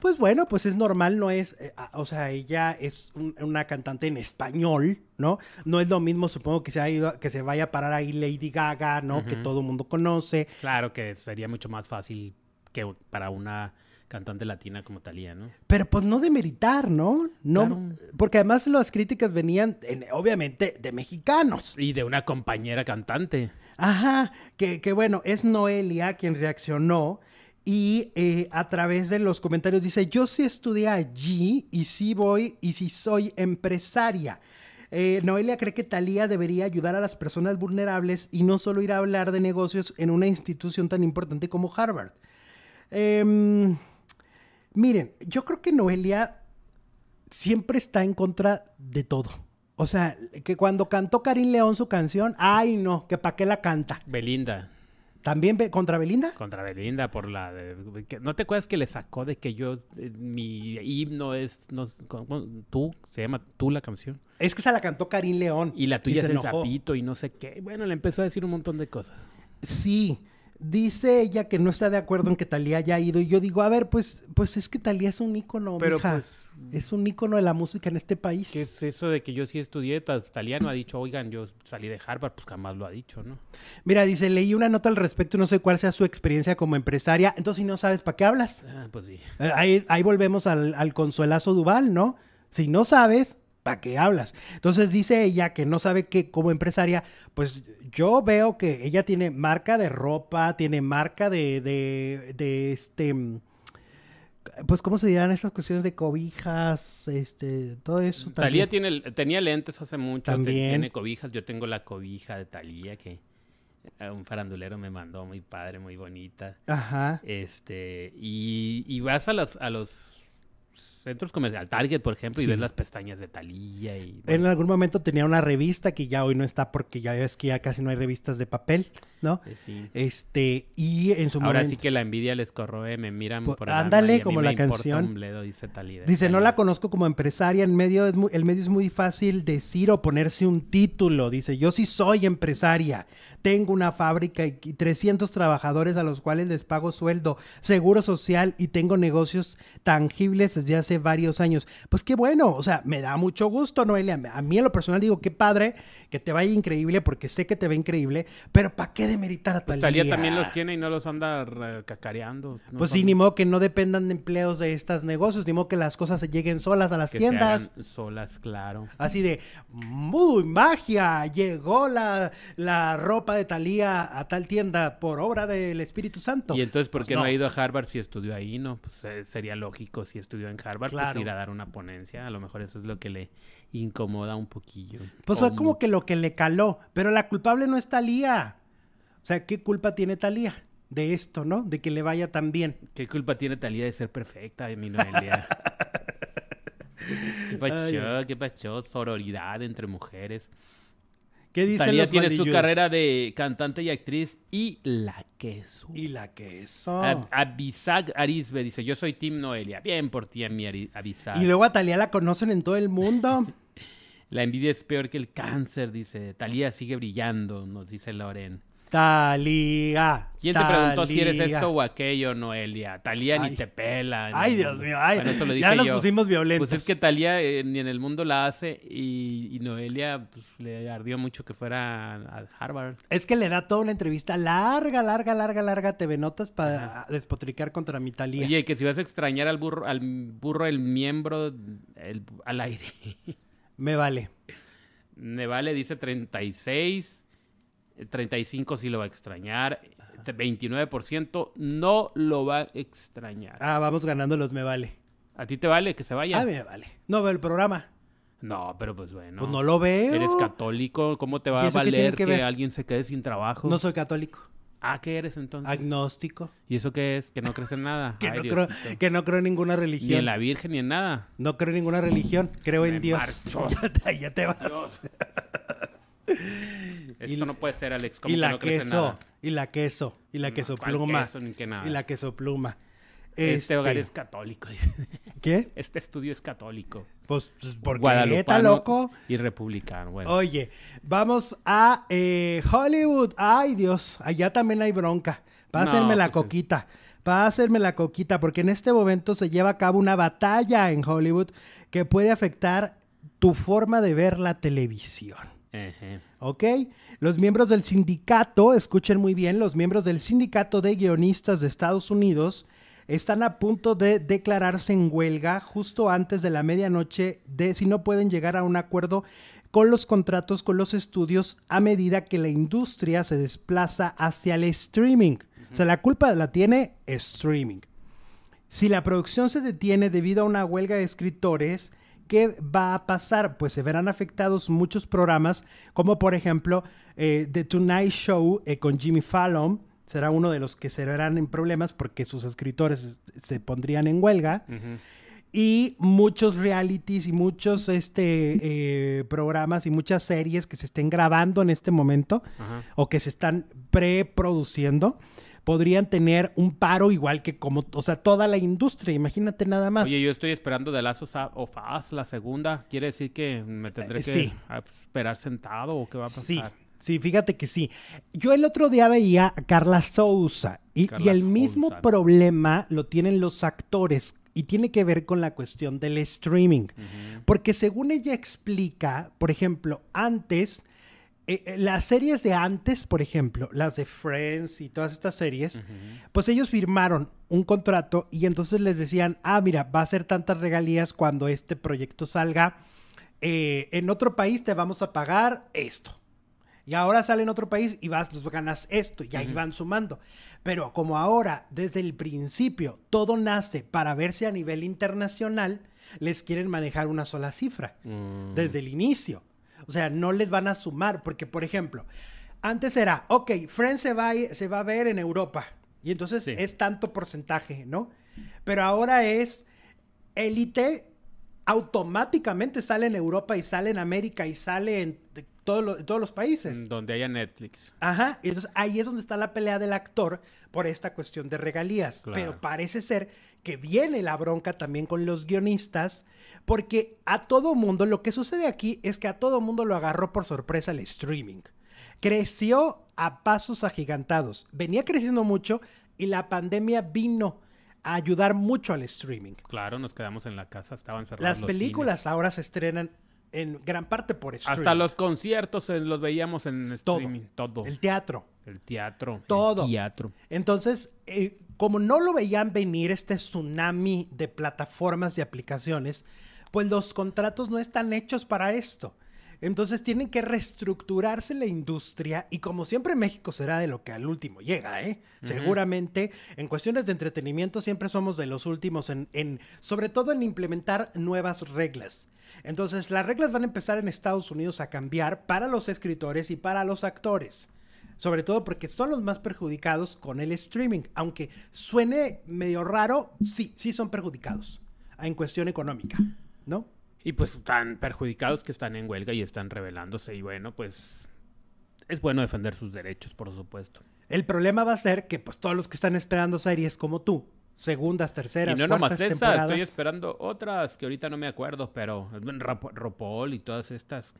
pues bueno, pues es normal, no es, eh, o sea, ella es una cantante en español, ¿no? No es lo mismo, supongo que se ha ido, que se vaya a parar ahí Lady Gaga, ¿no? Que todo el mundo conoce. Claro que sería mucho más fácil que para una cantante latina como Talía, ¿no? Pero pues no de meritar, ¿no? No, porque además las críticas venían, obviamente, de mexicanos. Y de una compañera cantante. Ajá, que, que bueno, es Noelia quien reaccionó y eh, a través de los comentarios dice, yo sí estudié allí y sí voy y sí soy empresaria. Eh, Noelia cree que Talía debería ayudar a las personas vulnerables y no solo ir a hablar de negocios en una institución tan importante como Harvard. Em, miren, yo creo que Noelia siempre está en contra de todo. O sea, que cuando cantó Karim León su canción, ay no, que para qué la canta. Belinda. ¿También contra Belinda? Contra Belinda, por la... ¿No te acuerdas que le sacó de que yo... Eh, mi himno es... No, tú, se llama Tú la canción. Es que se la cantó Karim León. Y la tuya es el sapito y no sé qué. Bueno, le empezó a decir un montón de cosas. Sí. Dice ella que no está de acuerdo en que Talía haya ido. Y yo digo, a ver, pues, pues es que Talía es un ícono, Pero pues, Es un ícono de la música en este país. ¿Qué es eso de que yo sí estudié? Talía no ha dicho, oigan, yo salí de Harvard, pues jamás lo ha dicho, ¿no? Mira, dice, leí una nota al respecto, no sé cuál sea su experiencia como empresaria. Entonces, si no sabes, ¿para qué hablas? Ah, pues sí. Eh, ahí, volvemos al, al consuelazo Duval, ¿no? Si no sabes, ¿para qué hablas? Entonces dice ella que no sabe que como empresaria, pues yo veo que ella tiene marca de ropa, tiene marca de, de, de este, pues cómo se dirán esas cuestiones de cobijas, este, todo eso. Talía tiene, tenía lentes hace mucho, también. tiene cobijas, yo tengo la cobija de Talía que un farandulero me mandó muy padre, muy bonita. Ajá. Este, y, y vas a los, a los centros comerciales, Target, por ejemplo, y ves las pestañas de Talía y... En algún momento tenía una revista que ya hoy no está porque ya ves que ya casi no hay revistas de papel, ¿no? Eh, sí. Este, y en su Ahora sí que la envidia les corroe, me miran por, Ándale, como la canción. dice Talía. Dice, no la conozco como empresaria, en medio es el medio es muy fácil decir o ponerse un título. Dice, yo sí soy empresaria, tengo una fábrica y 300 trabajadores a los cuales les pago sueldo, seguro social y tengo negocios tangibles desde hace varios años. Pues qué bueno, o sea, me da mucho gusto, Noelia. A mí en lo personal digo, qué padre que te vaya increíble porque sé que te va increíble, pero ¿para qué demeritar a pues Talía? también los tiene y no los anda cacareando. pues sí, ni modo que no dependan de empleos de estos negocios, ni modo que las cosas se lleguen solas a las tiendas. solas, claro. Así de, muy magia, llegó la, la ropa de Talía a tal tienda por obra del Espíritu Santo. Y entonces, ¿por pues qué no. ha ido a Harvard si estudió ahí? No, pues eh, sería lógico si estudió en Harvard, pues ir a dar una ponencia. A lo mejor eso es lo que le incomoda un poquillo. Pues fue como que lo que le caló, pero la culpable no es Talía. O sea, ¿qué culpa tiene Talía de esto, no? De que le vaya tan bien. ¿Qué culpa tiene Talía de ser perfecta, mi Noelia? [LAUGHS] ¿Qué pasó? ¿Qué pasó? Sororidad entre mujeres. ¿Qué dice Talía tiene su carrera de cantante y actriz y la queso. Y la queso. Abisag Arisbe dice, yo soy Tim Noelia. Bien por ti, mi Abisag. Y luego a Talía la conocen en todo el mundo. [LAUGHS] La envidia es peor que el cáncer, dice. Talía sigue brillando, nos dice Loren. Talía. ¿Quién te preguntó si eres esto o aquello, Noelia? Talía ni te pela. Ay, Dios mío. Ay, ya nos pusimos violentos. Pues es que Talía eh, ni en el mundo la hace y, Noelia pues, le ardió mucho que fuera a Harvard. Es que le da toda una entrevista larga, larga, larga, larga TV Notas para despotricar contra mi Talía. Oye, que si vas a extrañar al burro, al burro el miembro al aire. Me vale. [LAUGHS] Me vale, dice 36. 35 sí lo va a extrañar. 29% no lo va a extrañar. Ah, vamos ganando los me vale. ¿A ti te vale que se vaya? A me vale. No veo el programa. No, pero pues bueno. Pues no lo veo. Eres católico. ¿Cómo te va a valer que, alguien se quede sin trabajo? No soy católico. Ah, ¿qué eres entonces? Agnóstico. ¿Y eso qué es? Que no crees en nada. [LAUGHS] que, no creo, que, no creo, en ninguna religión. Ni en la Virgen ni en nada. No creo en ninguna religión. Creo en Dios. [LAUGHS] ya, te, vas. [LAUGHS] Esto no puede ser, Alex. y la queso. Y la queso. Y la queso pluma. Y la queso pluma. Este, hogar es católico. ¿Qué? Este estudio es católico. Pues, pues ¿por qué está loco? Y republicano. Bueno. Oye, vamos a eh, Hollywood. Ay, Dios, allá también hay bronca. Pásenme la pues coquita. Pásenme la coquita, porque en este momento se lleva a cabo una batalla en Hollywood que puede afectar tu forma de ver la televisión. ¿Ok? Los miembros del sindicato, escuchen muy bien, los miembros del sindicato de guionistas de Estados Unidos están a punto de declararse en huelga justo antes de la medianoche de si no pueden llegar a un acuerdo con los contratos con los estudios a medida que la industria se desplaza hacia el streaming. O sea, la culpa la tiene streaming. Si la producción se detiene debido a una huelga de escritores, ¿qué va a pasar? Pues se verán afectados muchos programas, como por ejemplo eh, The Tonight Show eh, con Jimmy Fallon, será uno de los que se verán en problemas porque sus escritores se pondrían en huelga. Y muchos realities y muchos este, eh, programas y muchas series que se estén grabando en este momento o que se están preproduciendo podrían tener un paro igual que como, o sea, toda la industria, imagínate nada más. Oye, yo estoy esperando The Last of Us, la segunda, ¿quiere decir que me tendré que esperar sentado o qué va a pasar? Sí, Sí, fíjate que sí. Yo el otro día veía a Carla Souza y, el mismo problema lo tienen los actores y tiene que ver con la cuestión del streaming. Porque según ella explica, por ejemplo, antes, eh, eh, las series de antes, por ejemplo, las de Friends y todas estas series, pues ellos firmaron un contrato y entonces les decían, ah, mira, va a ser tantas regalías cuando este proyecto salga. Eh, en otro país te vamos a pagar esto. Y ahora sale en otro país y vas, ganas esto y ahí van sumando. Pero como ahora, desde el principio, todo nace para verse a nivel internacional, les quieren manejar una sola cifra. Mm. Desde el inicio. O sea, no les van a sumar. Porque, por ejemplo, antes era, ok, Friends se va, a, se va a ver en Europa. Y entonces es tanto porcentaje, ¿no? Pero ahora es Élite automáticamente sale en Europa y sale en América y sale en, todos los países. Donde haya Netflix. Ajá, y entonces ahí es donde está la pelea del actor por esta cuestión de regalías. Pero parece ser que viene la bronca también con los guionistas, porque a todo mundo, lo que sucede aquí es que a todo mundo lo agarró por sorpresa el streaming. Creció a pasos agigantados, venía creciendo mucho y la pandemia vino a ayudar mucho al streaming. Claro, nos quedamos en la casa, estaban cerrados. Las películas ahora se estrenan en gran parte por streaming. Hasta los conciertos los veíamos en streaming, todo. El teatro. El teatro. Todo. El teatro. Entonces, eh, como no lo veían venir este tsunami de plataformas y aplicaciones, pues los contratos no están hechos para esto. Entonces tienen que reestructurarse la industria y como siempre México será de lo que al último llega, ¿eh? Seguramente en cuestiones de entretenimiento siempre somos de los últimos en, en, sobre todo en implementar nuevas reglas. Entonces las reglas van a empezar en Estados Unidos a cambiar para los escritores y para los actores. Sobre todo porque son los más perjudicados con el streaming. Aunque suene medio raro, sí, sí son perjudicados en cuestión económica, ¿no? Y pues están perjudicados que están en huelga y están rebelándose. Y bueno, pues es bueno defender sus derechos, por supuesto. El problema va a ser que pues todos los que están esperando series como tú, segundas, terceras, y no nomás esas, estoy esperando otras que ahorita no me acuerdo, pero Ropol y todas estas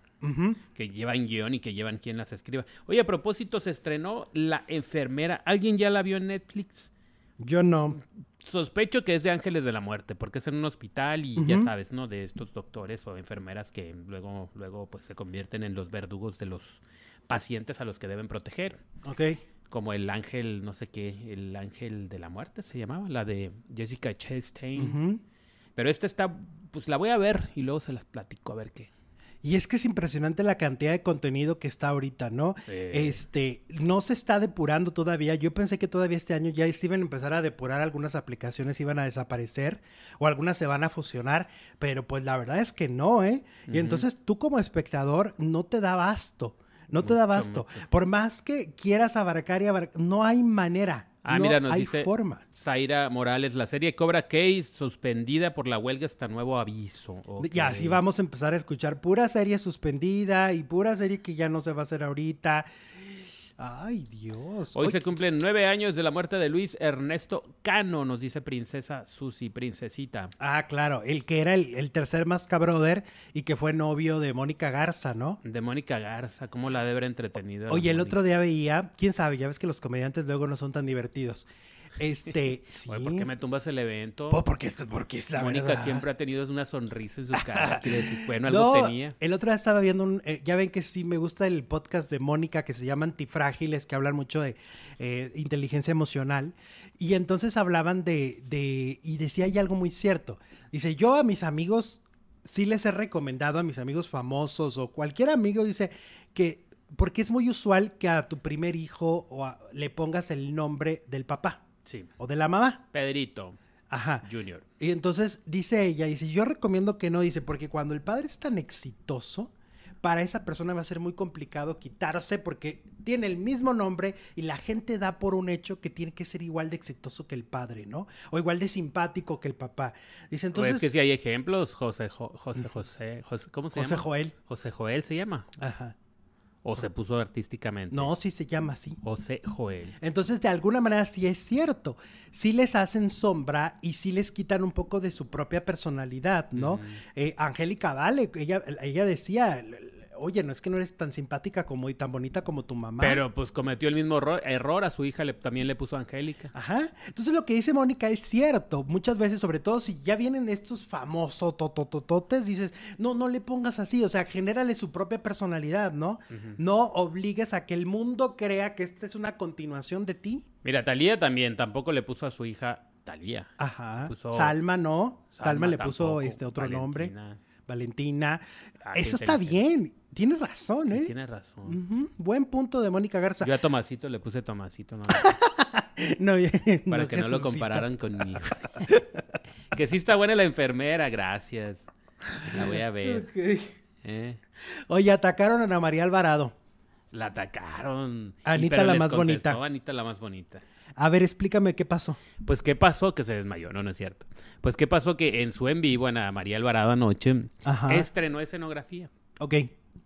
que llevan guion y que llevan quien las escriba. Oye, a propósito, se estrenó La Enfermera. ¿Alguien ya la vio en Netflix? Yo no. Sospecho que es de Ángeles de la Muerte, porque es en un hospital y ya sabes, ¿no? De estos doctores o enfermeras que luego, luego pues se convierten en los verdugos de los pacientes a los que deben proteger. Ok. Como el ángel, no sé qué, el ángel de la muerte se llamaba, la de Jessica Chastain. Pero esta está, pues la voy a ver y luego se las platico a ver qué, y es que es impresionante la cantidad de contenido que está ahorita, ¿no? Este, no se está depurando todavía. Yo pensé que todavía este año ya se iban a empezar a depurar algunas aplicaciones, iban a desaparecer o algunas se van a fusionar, pero pues la verdad es que no, ¿eh? Y entonces tú como espectador no te da basto. No te da basto. Por más que quieras abarcar y abarcar, no hay manera. Ah, mira, nos hay forma. Zaira Morales, la serie Cobra Kai suspendida por la huelga hasta nuevo aviso. Y así vamos a empezar a escuchar pura serie suspendida y pura serie que ya no se va a hacer ahorita. Ay, Dios. Hoy se cumplen nueve años de la muerte de Luis Ernesto Cano, nos dice Princesa Susi, Princesita. Ah, claro, el que era el, tercer más y que fue novio de Mónica Garza, ¿no? De Mónica Garza, ¿cómo la debe haber entretenido? Oye, el otro día veía, quién sabe, ya ves que los comediantes luego no son tan divertidos. Este, [LAUGHS] sí. ¿por qué me tumbas el evento? porque, porque es la Mónica siempre ha tenido una sonrisa en su cara. [LAUGHS] bueno, algo tenía. El otro día estaba viendo un. Eh, ya ven que sí me gusta el podcast de Mónica que se llama Antifrágiles, que hablan mucho de eh, inteligencia emocional. Y entonces hablaban de, de. Y decía ahí algo muy cierto. Dice: Yo a mis amigos sí les he recomendado, a mis amigos famosos o cualquier amigo, dice que. Porque es muy usual que a tu primer hijo o le pongas el nombre del papá. Sí. O de la mamá. Pedrito. Ajá. Junior. Y entonces dice ella, dice, yo recomiendo que no, dice, porque cuando el padre es tan exitoso, para esa persona va a ser muy complicado quitarse porque tiene el mismo nombre y la gente da por un hecho que tiene que ser igual de exitoso que el padre, ¿no? O igual de simpático que el papá. Dice entonces... Pues que si hay ejemplos, José, José, José, José, ¿cómo se llama? José Joel. José Joel se llama. Ajá. ¿O se puso artísticamente? No, sí se llama así. José Joel. Entonces, de alguna manera sí es cierto. Sí les hacen sombra y sí les quitan un poco de su propia personalidad, ¿no? Eh, Angélica Vale, ella, ella decía, oye, no es que no eres tan simpática como y tan bonita como tu mamá. Pero pues cometió el mismo error, a su hija le, también le puso Angélica. Ajá. Entonces lo que dice Mónica es cierto. Muchas veces, sobre todo si ya vienen estos famosos tototototes, dices, no, no le pongas así, o sea, genérale su propia personalidad, ¿no? No obligues a que el mundo crea que esta es una continuación de ti. Mira, Talía también tampoco le puso a su hija Talía. Ajá. Salma no. Salma, le puso este otro nombre. Valentina. Ah, Eso está bien. Tiene razón, ¿eh? tiene razón. Buen punto de Mónica Garza. Yo a Tomasito le puse Tomasito, ¿no? [LAUGHS] no Para que no lo compararan conmigo. [LAUGHS] que sí está buena la enfermera, gracias. La voy a ver. ¿Eh? Oye, atacaron a Ana María Alvarado. La atacaron. Anita la más bonita. Anita la más bonita. A ver, explícame qué pasó. Pues qué pasó que se desmayó, no, no es cierto. Pues qué pasó que en su en vivo, Ana María Alvarado anoche, estrenó escenografía. Ok.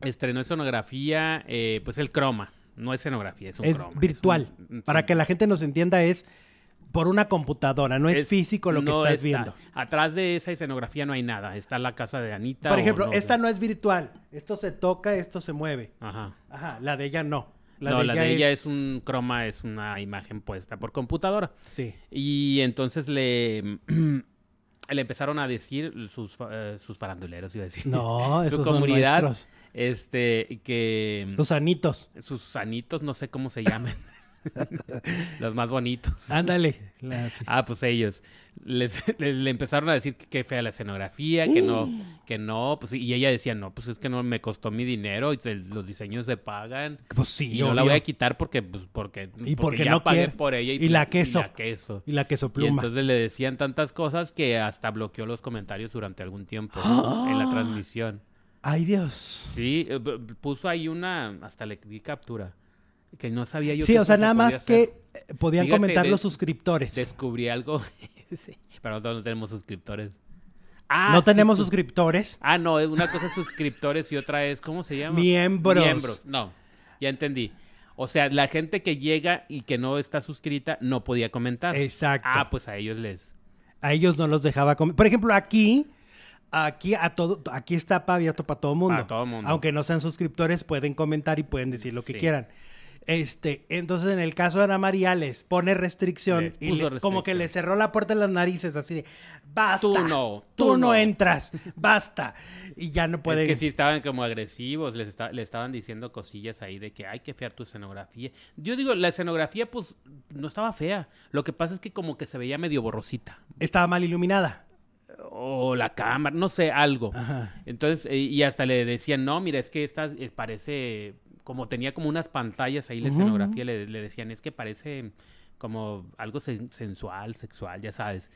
Estrenó escenografía, eh, pues el croma. No es escenografía, es un es Virtual. Para que la gente nos entienda, es por una computadora, no es, físico lo que estás viendo. Atrás de esa escenografía no hay nada. Está la casa de Anita. Por ejemplo, esta no es virtual. Esto se toca, esto se mueve. Ajá. Ajá. La de ella no. La no, de la ella de ella es... un croma, es una imagen puesta por computadora. Sí. Y entonces le. [CLEARS THROAT] le empezaron a decir sus, eh, sus faranduleros, iba a decir. No, [LAUGHS] esos su comunidad. Son este, que. Sus anitos. Sus anitos, no sé cómo se llaman. [LAUGHS] [LAUGHS] Los más bonitos. Ándale. Ah, pues ellos. [LAUGHS] Les, le empezaron a decir que qué fea la escenografía, que no, [GASPS] que no, pues y ella decía, no, pues es que no me costó mi dinero, y los diseños se pagan. Pues sí, y no la voy a quitar porque, pues, porque, y porque, ya no pagué por ella y, la queso. y la queso. Y la queso pluma. Y entonces le decían tantas cosas que hasta bloqueó los comentarios durante algún tiempo en la [GASPS] transmisión. Ay, Dios. Sí, eh, puso ahí una, hasta le di captura que no sabía yo. Sí, o sea, nada más que eh, podían comentar los suscriptores. Descubrí algo, [LAUGHS] sí, pero nosotros no tenemos suscriptores. Ah, no tenemos suscriptores. Ah, no, una cosa es suscriptores y otra es, ¿cómo se llama? Miembros. Miembros. No, ya entendí. O sea, la gente que llega y que no está suscrita no podía comentar. Exacto. Ah, pues a ellos les. A ellos no los dejaba comentar. Por ejemplo, aquí, aquí a todo, aquí está abierto para todo mundo. Para todo mundo. Aunque no sean suscriptores, pueden comentar y pueden decir lo que quieran. Este, entonces en el caso de Ana María les pone restricción y como que le cerró la puerta en las narices así de basta. Tú no, tú, no. entras, basta. Y ya no pueden. Es que sí estaban como agresivos, les le estaban diciendo cosillas ahí de que hay que fear tu escenografía. Yo digo, la escenografía pues no estaba fea. Lo que pasa es que como que se veía medio borrosita. Estaba mal iluminada o la cámara, no sé, algo. Entonces, eh, y hasta le decían, no, mira, es que esta eh, parece como tenía como unas pantallas ahí la escenografía, le, decían, es que parece como algo sensual, sexual, ya sabes.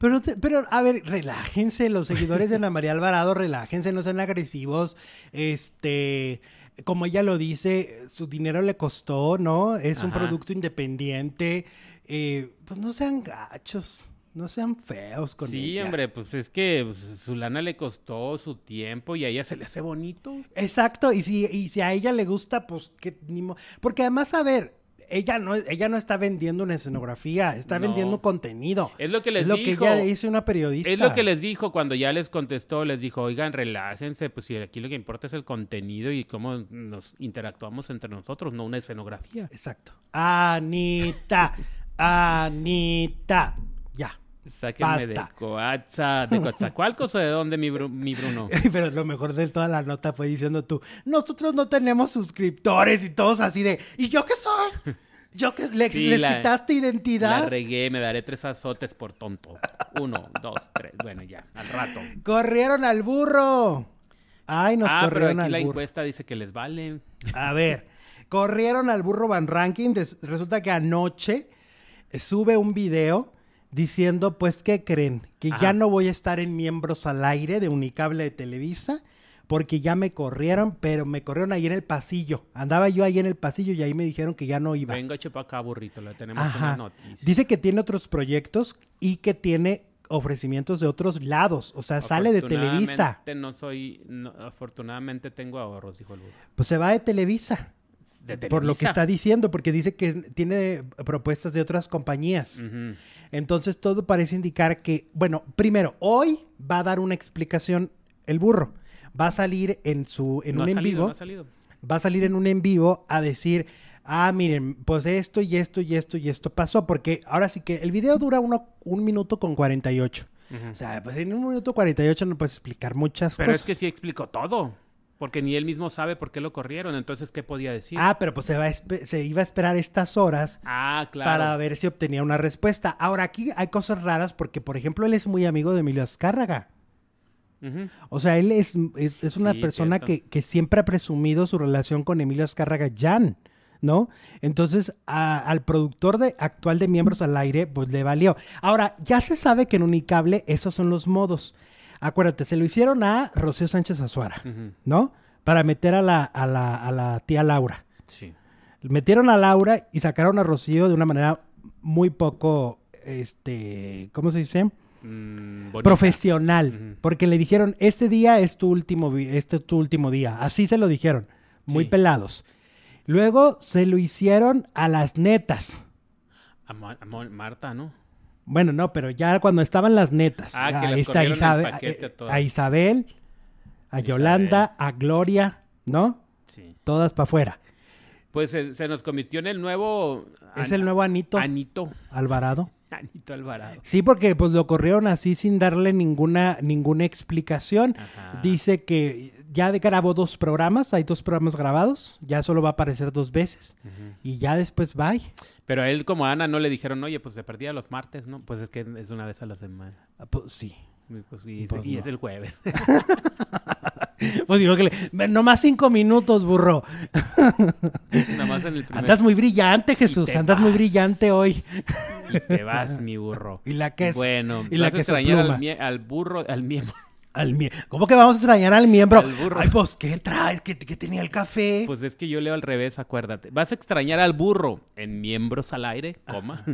Pero, pero, a ver, relájense, los seguidores de Ana [LAUGHS] María Alvarado, relájense, no sean agresivos. Este, como ella lo dice, su dinero le costó, ¿no? Es un producto independiente. Eh, pues no sean gachos. No sean feos con sí, hombre, pues es que pues, su lana le costó su tiempo y a ella se le hace bonito. Exacto, y si, y si a ella le gusta, pues que ni Porque además, a ver, ella no, ella no está vendiendo una escenografía, está vendiendo contenido. Es lo que les es lo dijo. que ella dice una periodista. Es lo que les dijo cuando ya les contestó, les dijo, oigan, relájense, pues si aquí lo que importa es el contenido y cómo nos interactuamos entre nosotros, no una escenografía. Exacto. Anita, [LAUGHS] Anita. Sáquenme de Coatza, de Coatzacoalcos o de dónde, mi, mi Bruno. [LAUGHS] Pero lo mejor de toda la nota fue diciendo tú, nosotros no tenemos suscriptores y todos así de, ¿y yo qué soy? Yo que les quitaste identidad. La regué, me daré tres azotes por tonto. Uno, dos, tres. Bueno, ya, al rato. Corrieron al burro. Ay, nos ah, corrieron pero aquí la encuesta dice que les vale. A ver, corrieron al burro Van Ranking. Resulta que anoche sube un video diciendo, pues, ¿qué creen? Que ya no voy a estar en miembros al aire de Unicable de Televisa porque ya me corrieron, pero me corrieron ahí en el pasillo. Andaba yo ahí en el pasillo y ahí me dijeron que ya no iba. Venga, chepa acá, burrito, le tenemos una noticia. Dice que tiene otros proyectos y que tiene ofrecimientos de otros lados, o sea, sale de Televisa. No soy, afortunadamente tengo ahorros, dijo el burro. Pues se va de Televisa. Por lo que está diciendo, porque dice que tiene propuestas de otras compañías. Entonces todo parece indicar que, bueno, primero, hoy va a dar una explicación el burro. Va a salir en su en un en vivo. Va a salir en un en vivo a decir, ah, miren, pues esto y esto y esto y esto pasó, porque ahora sí que el video dura uno, un minuto con 48. O sea, pues en un minuto 48 no puedes explicar muchas cosas. Pero es que sí explicó todo. Porque ni él mismo sabe por qué lo corrieron, entonces, ¿qué podía decir? Ah, pero pues se, va se iba a esperar estas horas ah, claro. para ver si obtenía una respuesta. Ahora, aquí hay cosas raras porque, por ejemplo, él es muy amigo de Emilio Azcárraga. O sea, él es, es, una persona que, que, siempre ha presumido su relación con Emilio Azcárraga Jan, ¿no? Entonces, al productor de, actual de Miembros al Aire, pues le valió. Ahora, ya se sabe que en Unicable esos son los modos. Acuérdate, se lo hicieron a Rocío Sánchez Azuara, ¿no? Para meter a la, a la, tía Laura. Sí. Metieron a Laura y sacaron a Rocío de una manera muy poco, este, ¿cómo se dice? Mm, Profesional. Porque le dijeron, este día es tu último, este es tu último día. Así se lo dijeron. Muy pelados. Luego se lo hicieron a las netas. A, Marta, ¿no? Bueno, no, pero ya cuando estaban las netas. Ah, que está Isabel, a, Isabel, a Yolanda, a Gloria, ¿no? Sí. Todas para afuera. Pues se, nos convirtió en el nuevo... Es el nuevo Anito. Anito. Alvarado. [LAUGHS] Anito Alvarado. Sí, porque pues lo corrieron así sin darle ninguna, ninguna explicación. Dice que ya grabó dos programas, hay dos programas grabados, ya solo va a aparecer dos veces y ya después bye. Pero a él como a Ana no le dijeron, oye, pues se perdía los martes, ¿no? Pues es que es una vez a la semana. Ah, pues sí. Pues, y, pues es el jueves. [LAUGHS] [LAUGHS] pues digo que le, nomás cinco minutos, burro. [LAUGHS] nomás en el primer... Andas muy brillante, Jesús. Andas muy brillante hoy. y te vas, mi burro. Y la que es. Bueno, y la que extrañar al, al, burro, al miembro. Al ¿Cómo que vamos a extrañar al miembro? Ay, pues, ¿qué traes? ¿Qué, ¿Qué, tenía el café? Pues es que yo leo al revés, acuérdate. Vas a extrañar al burro en miembros al aire, coma.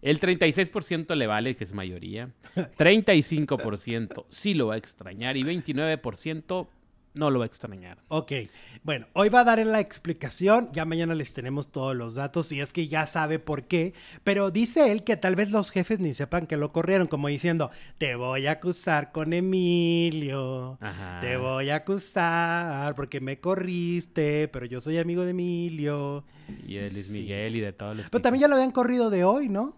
El 36% le vale, que es mayoría. 35% sí lo va a extrañar y 29% no lo va a extrañar. Ok, bueno, hoy va a dar la explicación, ya mañana les tenemos todos los datos y es que ya sabe por qué, pero dice él que tal vez los jefes ni sepan que lo corrieron, como diciendo, te voy a acusar con Emilio, te voy a acusar porque me corriste, pero yo soy amigo de Emilio. Y él es Miguel y de todos los... Pero también ya lo habían corrido de hoy, ¿no?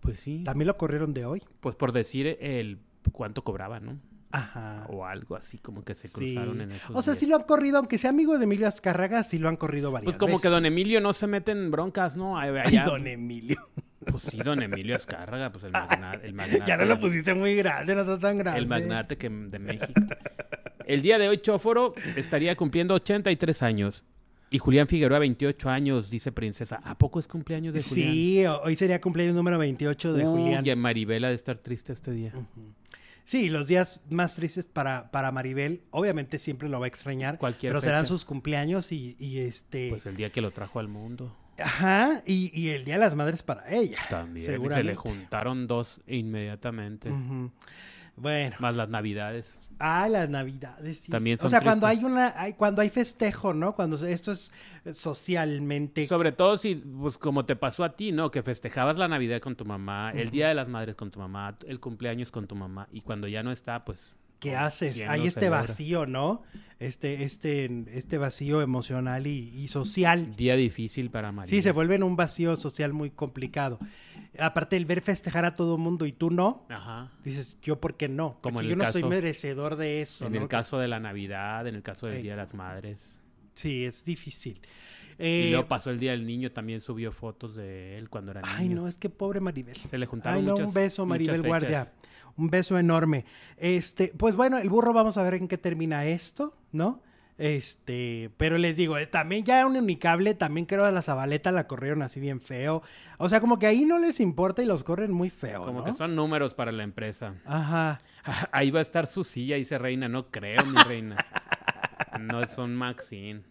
Pues sí. También lo corrieron de hoy. Pues por decir el cuánto cobraba, ¿no? Ajá. O algo así, como que se cruzaron en eso. O sea, sí lo han corrido, aunque sea amigo de Emilio Azcárraga, sí lo han corrido varias veces. Pues como que don Emilio no se mete en broncas, ¿no? Ay, don Emilio. Pues sí, don Emilio Azcárraga, pues el, magnate. ya no lo pusiste muy grande, no está tan grande. El magnate que, de México. El día de hoy, Chóforo estaría cumpliendo 83 años. Y Julián Figueroa, 28 años, dice Princesa. ¿A poco es cumpleaños de Julián? Sí, hoy sería cumpleaños número 28 de Julián. Y Maribela de estar triste este día. Sí, los días más tristes para, para Maribel, obviamente siempre lo va a extrañar. Cualquier pero serán sus cumpleaños y, este. Pues el día que lo trajo al mundo. Ajá, y, el Día de las Madres para ella. También. Se le juntaron dos inmediatamente. Bueno. Más las navidades. Ah, las navidades, sí. También O sea, cuando hay una, hay, cuando hay festejo, ¿no? Cuando esto es socialmente. Sobre todo si, pues como te pasó a ti, ¿no? Que festejabas la Navidad con tu mamá, el Día de las Madres con tu mamá, el cumpleaños con tu mamá, y cuando ya no está, pues ¿Qué haces? Hay este vacío, ¿no? Este, este, este vacío emocional y, social. Día difícil para María. Sí, se vuelve en un vacío social muy complicado. Aparte, el ver festejar a todo mundo y tú no, Ajá. dices, ¿yo por qué no? Como Porque yo no soy merecedor de eso. En el caso de la Navidad, en el caso del Día de las Madres. Sí, es difícil. y luego eh, pasó el Día del Niño, también subió fotos de él cuando era niño. Ay, no, es que pobre Maribel. Se le juntaron Ay, no, un beso, Maribel Guardia. Un beso enorme. Este, pues bueno, el burro, vamos a ver en qué termina esto, ¿no? Este, pero les digo, eh, también ya un unicable, también creo a la Zabaleta la corrieron así bien feo. O sea, como que ahí no les importa y los corren muy feo. Como que son números para la empresa. Ajá. [LAUGHS] Ahí va a estar su silla, dice Reina. No creo, mi reina. [LAUGHS] no es un Maxine.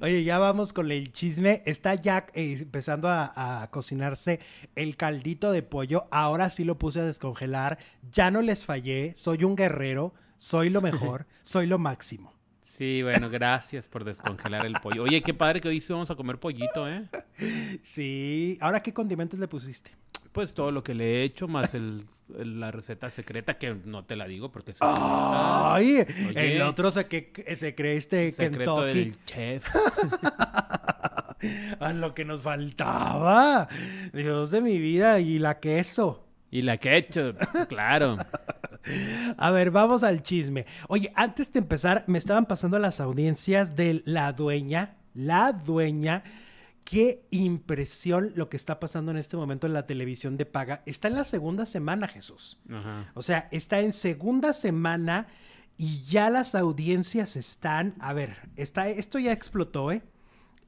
Oye, ya vamos con el chisme. Está ya eh, empezando a, cocinarse el caldito de pollo. Ahora sí lo puse a descongelar. Ya no les fallé. Soy un guerrero. Soy lo mejor. [LAUGHS] soy lo máximo. Sí, bueno, gracias por descongelar el pollo. Oye, qué padre que hoy sí vamos a comer pollito, ¿eh? Sí. Ahora, ¿qué condimentos le pusiste? Pues todo lo que le he hecho, más el, la receta secreta, que no te la digo porque se ¡Ay! el otro se, que, se cree este secreto del chef. [LAUGHS] a lo que nos faltaba. Dios de mi vida, y la queso. Y la hecho, claro. A ver, vamos al chisme. Oye, antes de empezar, me estaban pasando las audiencias de la dueña, la dueña Qué impresión lo que está pasando en este momento en la televisión de paga. Está en la segunda semana, Jesús. O sea, está en segunda semana y ya las audiencias están. A ver, está, esto ya explotó, ¿eh?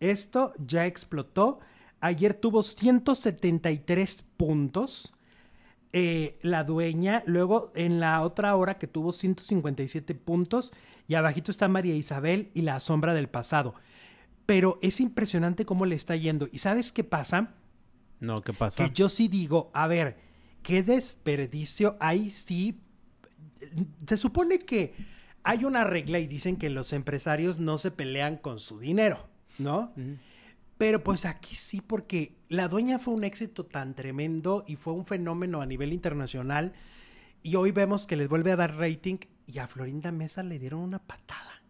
Esto ya explotó. Ayer tuvo 173 puntos. Eh, la dueña, luego en la otra hora que tuvo 157 puntos y abajito está María Isabel y la sombra del pasado pero es impresionante cómo le está yendo. ¿Y sabes qué pasa? No, ¿qué pasa? Que yo sí digo, a ver, qué desperdicio, ahí sí. Se supone que hay una regla y dicen que los empresarios no se pelean con su dinero, ¿no? Pero pues aquí sí, porque la dueña fue un éxito tan tremendo y fue un fenómeno a nivel internacional. Y hoy vemos que les vuelve a dar rating y a Florinda Mesa le dieron una patada.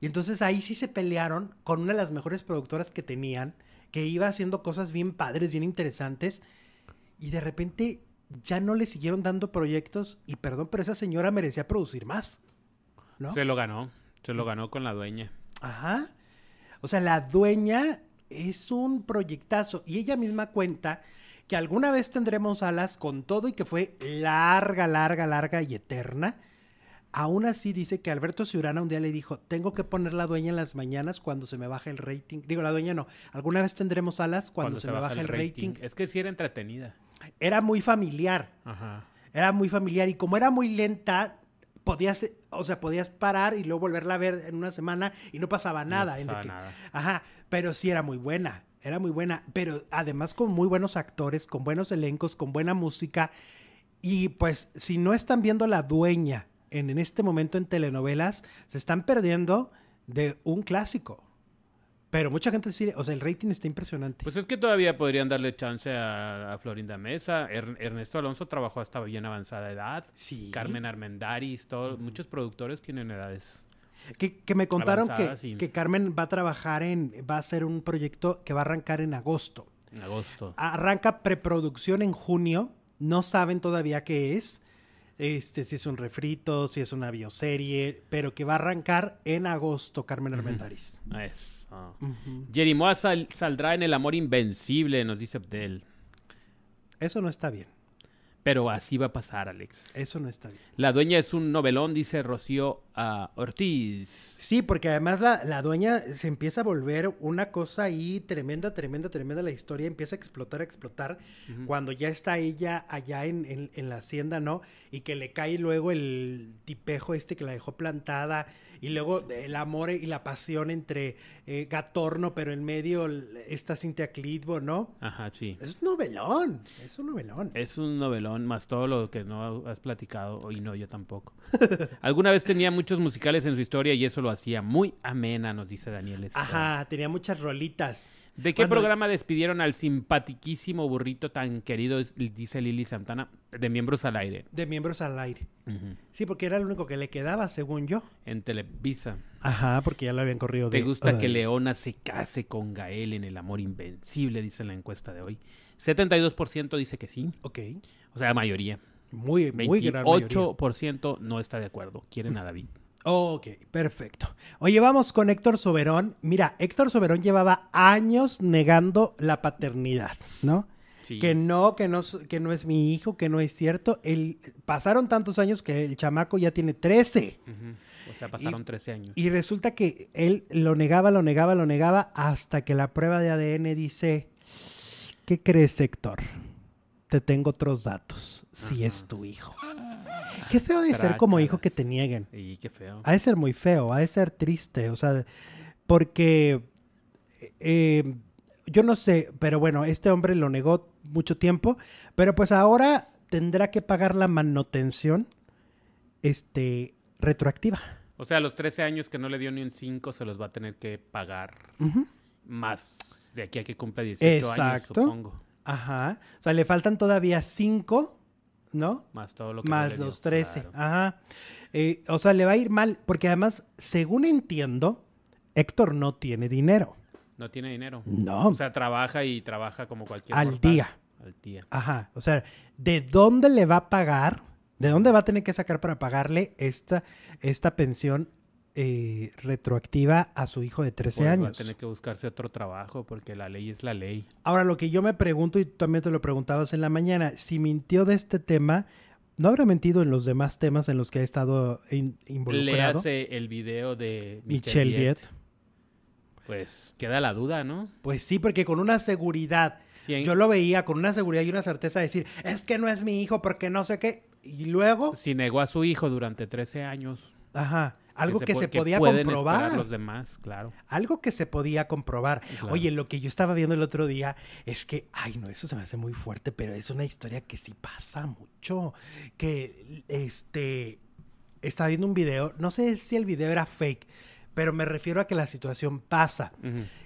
Y entonces ahí sí se pelearon con una de las mejores productoras que tenían, que iba haciendo cosas bien padres, bien interesantes. Y de repente ya no le siguieron dando proyectos. Y perdón, pero esa señora merecía producir más. ¿no? Se lo ganó. Se lo ganó con la dueña. Ajá. O sea, la dueña es un proyectazo. Y ella misma cuenta que alguna vez tendremos alas con todo y que fue larga, larga, larga y eterna. Aún así dice que Alberto Ciurana un día le dijo, tengo que poner la dueña en las mañanas cuando se me baje el rating. Digo, la dueña no. Alguna vez tendremos alas cuando, se, me baje el rating. Es que sí era entretenida. Era muy familiar. Ajá. Era muy familiar y como era muy lenta, podías, o sea, podías parar y luego volverla a ver en una semana y no pasaba nada. No pasaba nada. Ajá, pero sí era muy buena, era muy buena, pero además con muy buenos actores, con buenos elencos, con buena música. Y pues si no están viendo La Dueña en, en este momento en telenovelas, se están perdiendo de un clásico. Pero mucha gente dice, o sea, el rating está impresionante. Pues es que todavía podrían darle chance a, Florinda Mesa. Ernesto Alonso trabajó hasta bien avanzada edad. Sí. Carmen Armendaris, todos, muchos productores tienen edades. Que, me contaron que, que, Carmen va a trabajar en, va a hacer un proyecto que va a arrancar en agosto. En agosto. Arranca preproducción en junio. No saben todavía qué es. Este, si es un refrito, si es una bioserie, pero que va a arrancar en agosto, Carmen Armendaris. Es. Jerimoa saldrá en El Amor Invencible, nos dice Abdel. Eso no está bien. Pero así va a pasar, Alex. Eso no está bien. La dueña es un novelón, dice Rocío uh, Ortiz. Sí, porque además la, dueña se empieza a volver una cosa ahí tremenda, tremenda, tremenda. La historia empieza a explotar, a explotar. Cuando ya está ella allá en, en, la hacienda, ¿no? Y que le cae luego el tipejo este que la dejó plantada y luego el amor y la pasión entre eh, Gatorno, pero en medio está Cintia Clitbo, ¿no? Ajá, sí. Es un novelón, es un novelón. Es un novelón, más todo lo que no has platicado, y no, yo tampoco. [LAUGHS] Alguna vez tenía muchos musicales en su historia y eso lo hacía muy amena, nos dice Daniel. Ajá, tenía muchas rolitas. ¿De qué programa despidieron al simpatiquísimo burrito tan querido, dice Lili Santana? De Miembros al Aire. De Miembros al Aire. Sí, porque era el único que le quedaba, según yo. En Televisa. Ajá, porque ya lo habían corrido. ¿Te gusta que Leona se case con Gael en El Amor Invencible? Dice la encuesta de hoy. 72% dice que sí. Ok. O sea, mayoría. Muy, muy gran 8% no está de acuerdo. Quieren a David. Ok, perfecto. Oye, vamos con Héctor Soberón. Mira, Héctor Soberón llevaba años negando la paternidad, ¿no? Sí. Que no, que no, que no es mi hijo, que no es cierto. El, pasaron tantos años que el chamaco ya tiene 13. O sea, pasaron 13 años. Y resulta que él lo negaba, lo negaba, lo negaba, hasta que la prueba de ADN dice, ¿qué crees, Héctor? Te tengo otros datos, si es tu hijo. Qué feo de ser como hijo que te nieguen. Y qué feo. Ha de ser muy feo, ha de ser triste, o sea, porque eh, yo no sé, pero bueno, este hombre lo negó mucho tiempo, pero pues ahora tendrá que pagar la manutención este, retroactiva. O sea, los 13 años que no le dio ni un 5 se los va a tener que pagar más de aquí a que cumpla 18 años, supongo. Ajá. O sea, le faltan todavía 5 ¿no? Más todo lo que Más los 13, ajá. Eh, o sea, le va a ir mal, porque además, según entiendo, Héctor no tiene dinero. No tiene dinero. No. O sea, trabaja y trabaja como cualquier Al día. Al día. Ajá. O sea, ¿de dónde le va a pagar? ¿De dónde va a tener que sacar para pagarle esta, esta pensión eh, retroactiva a su hijo de 13 pues años. Va a tener que buscarse otro trabajo porque la ley es la ley. Ahora, lo que yo me pregunto, y tú también te lo preguntabas en la mañana, si mintió de este tema, ¿no habrá mentido en los demás temas en los que ha estado involucrado? Le hace el video de Michelle, Viet. Pues queda la duda, ¿no? Pues sí, porque con una seguridad, yo lo veía con una seguridad y una certeza de decir, es que no es mi hijo porque no sé qué. Y luego... Si negó a su hijo durante 13 años. Ajá. Algo que se, podía comprobar. los demás, claro. Algo que se podía comprobar. Oye, lo que yo estaba viendo el otro día es que, ay, no, eso se me hace muy fuerte, pero es una historia que sí pasa mucho. Que, este, estaba viendo un video, no sé si el video era fake, pero me refiero a que la situación pasa.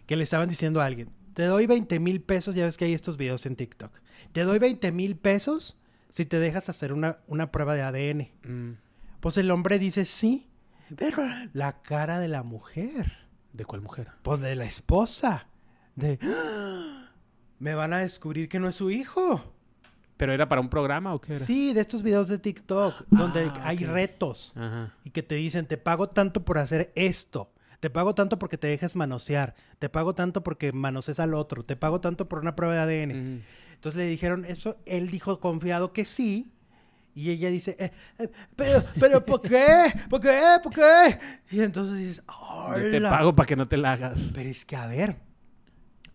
Que le estaban diciendo a alguien, te doy 20 mil pesos, ya ves que hay estos videos en TikTok. Te doy 20 mil pesos si te dejas hacer una, una prueba de ADN. Mm. Pues el hombre dice sí pero la cara de la mujer. ¿De cuál mujer? Pues de la esposa. De. Me van a descubrir que no es su hijo. ¿Pero era para un programa o qué era? Sí, de estos videos de TikTok, ah, donde hay retos. Y que te dicen, te pago tanto por hacer esto. Te pago tanto porque te dejas manosear. Te pago tanto porque manoseas al otro. Te pago tanto por una prueba de ADN. Entonces le dijeron eso. Él dijo confiado que sí. Y ella dice, eh, eh, pero, pero, ¿por qué? ¿Por qué? ¿Por qué? Y entonces dices, Yo te pago para que no te la hagas. Pero es que, a ver,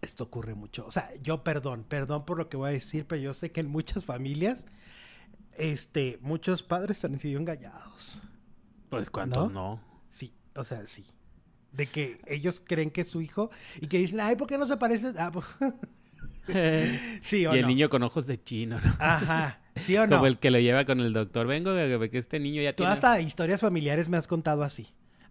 esto ocurre mucho. O sea, yo perdón, perdón por lo que voy a decir, pero yo sé que en muchas familias, este, muchos padres han sido engañados. Pues, ¿cuántos no? Sí, o sea, sí. De que ellos creen que es su hijo y que dicen, ay, ¿por qué no se parece? Ah, pues... [LAUGHS] sí o y el niño con ojos de chino, ¿no? Ajá. ¿Sí o [LAUGHS] no? Como el que lo lleva con el doctor. Vengo que este niño ya Tú hasta historias familiares me has contado así.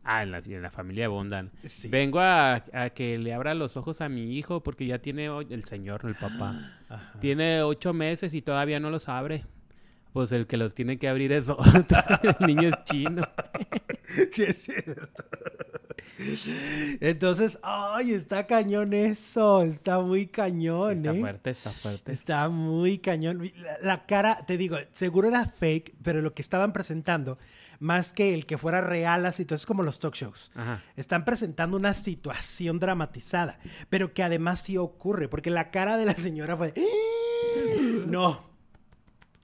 Ah, en la, en la familia Bondan. Vengo a, que le abra los ojos a mi hijo porque ya tiene el señor, el papá. [GASPS] Tiene ocho meses y todavía no los abre. Pues el que los tiene que abrir es [LAUGHS] otro. el niño es chino. [LAUGHS] sí, es cierto. Entonces, ay, está cañón eso, está muy cañón. está ¿eh? fuerte, está fuerte. Está muy cañón. La, cara, te digo, seguro era fake, pero lo que estaban presentando, más que el que fuera real la situación, es como los talk shows. Están presentando una situación dramatizada, pero que además sí ocurre, porque la cara de la señora fue, no.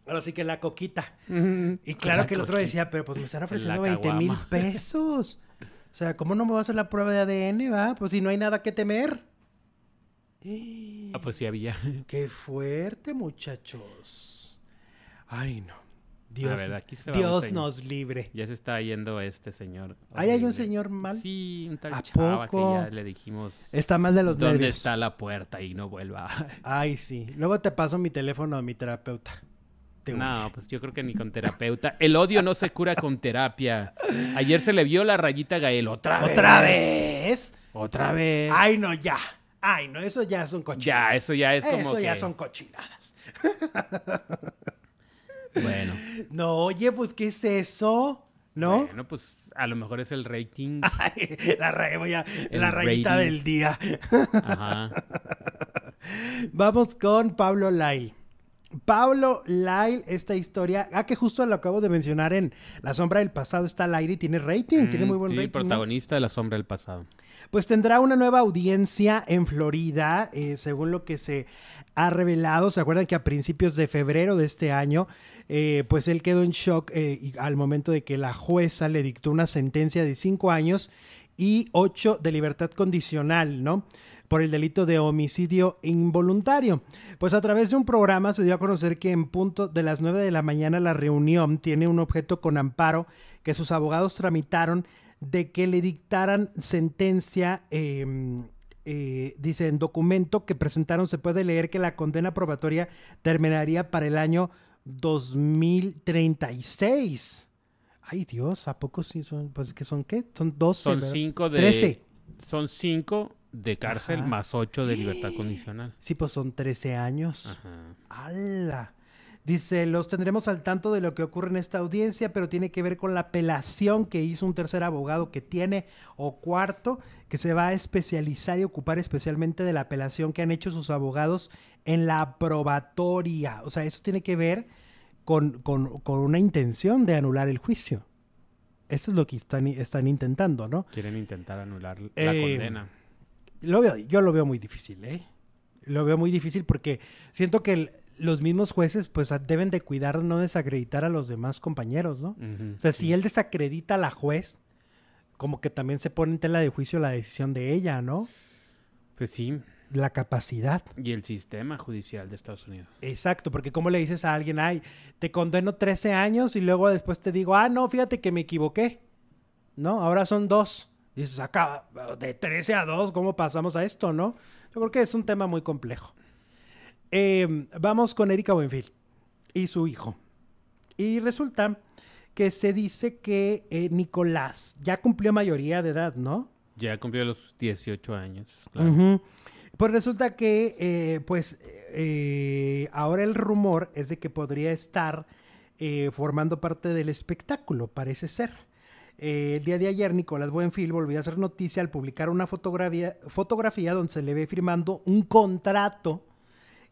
Ahora sí que la coquita. Y claro que el otro decía, pero pues me están ofreciendo 20 mil [LAUGHS] pesos. O sea, ¿cómo no me voy a hacer la prueba de ADN, va? Pues si no hay nada que temer. Ah, pues sí había. [LAUGHS] Qué fuerte, muchachos. Ay, no. Dios, Dios nos libre. Ya se está yendo este señor. ¿Ahí hay un señor mal? Sí, un tal chava que ya le dijimos. Está mal de los ¿Dónde está la puerta? Y no vuelva. Ay, sí. Luego te paso mi teléfono a mi terapeuta. No, pues yo creo que ni con terapeuta. El odio no se cura con terapia. Ayer se le vio la rayita a Gael. ¿Otra vez? ¿Otra vez? ¿Otra vez? Ay, no, ya. Ay, no, eso ya son cochinadas. Ya, eso ya es como Eso ya son cochinadas. [LAUGHS] bueno. No, oye, pues, ¿qué es eso? ¿No? Bueno, pues a lo mejor es el rating. [LAUGHS] Ay, la, la rayita del día. Ajá. [LAUGHS] Vamos con Pablo Lyle. Pablo Lyle, esta historia, ah, que justo lo acabo de mencionar en La Sombra del Pasado, está al aire y tiene rating, tiene muy buen sí, rating. protagonista de La Sombra del Pasado. Pues tendrá una nueva audiencia en Florida, eh, según lo que se ha revelado. ¿Se acuerdan que a principios de febrero de este año, eh, pues él quedó en shock eh, al momento de que la jueza le dictó una sentencia de cinco años y ocho de libertad condicional, ¿no? Por el delito de homicidio involuntario. Pues a través de un programa se dio a conocer que en punto de las 9 de la mañana la reunión tiene un objeto con amparo que sus abogados tramitaron de que le dictaran sentencia. Em, eh, dice en documento que presentaron se puede leer que la condena probatoria terminaría para el año 2036. Ay Dios, ¿a poco sí son? Pues que son qué? Son 12. Son 5 de... 13. Son 5 de cárcel más 8 de libertad [GASPS] condicional. Sí, pues son 13 años. ¡Hala! Dice, los tendremos al tanto de lo que ocurre en esta audiencia, pero tiene que ver con la apelación que hizo un tercer abogado que tiene, o cuarto, que se va a especializar y ocupar especialmente de la apelación que han hecho sus abogados en la probatoria. O sea, eso tiene que ver con, una intención de anular el juicio. Eso es lo que están, están intentando, ¿no? Quieren intentar anular la eh, condena yo lo veo muy difícil, ¿eh? Lo veo muy difícil porque siento que los mismos jueces pues deben de cuidar no desacreditar a los demás compañeros, ¿no? o sea, si él desacredita a la juez, como que también se pone en tela de juicio la decisión de ella, ¿no? Pues sí. La capacidad. Y el sistema judicial de Estados Unidos. Exacto, porque como le dices a alguien, ay, te condeno 13 años y luego después te digo, ah, no, fíjate que me equivoqué. ¿no? Ahora son dos. Dices, acá, de 13 a 2, ¿cómo pasamos a esto, no? Yo creo que es un tema muy complejo. Em, vamos con Erika Buenfil y su hijo. Y resulta que se dice que eh, Nicolás ya cumplió mayoría de edad, ¿no? Ya cumplió los 18 años. Pues resulta que, eh, pues, eh, ahora el rumor es de que podría estar formando parte del espectáculo, parece ser. El día de ayer, Nicolás Buenfil volvió a hacer noticia al publicar una fotografía, fotografía donde se le ve firmando un contrato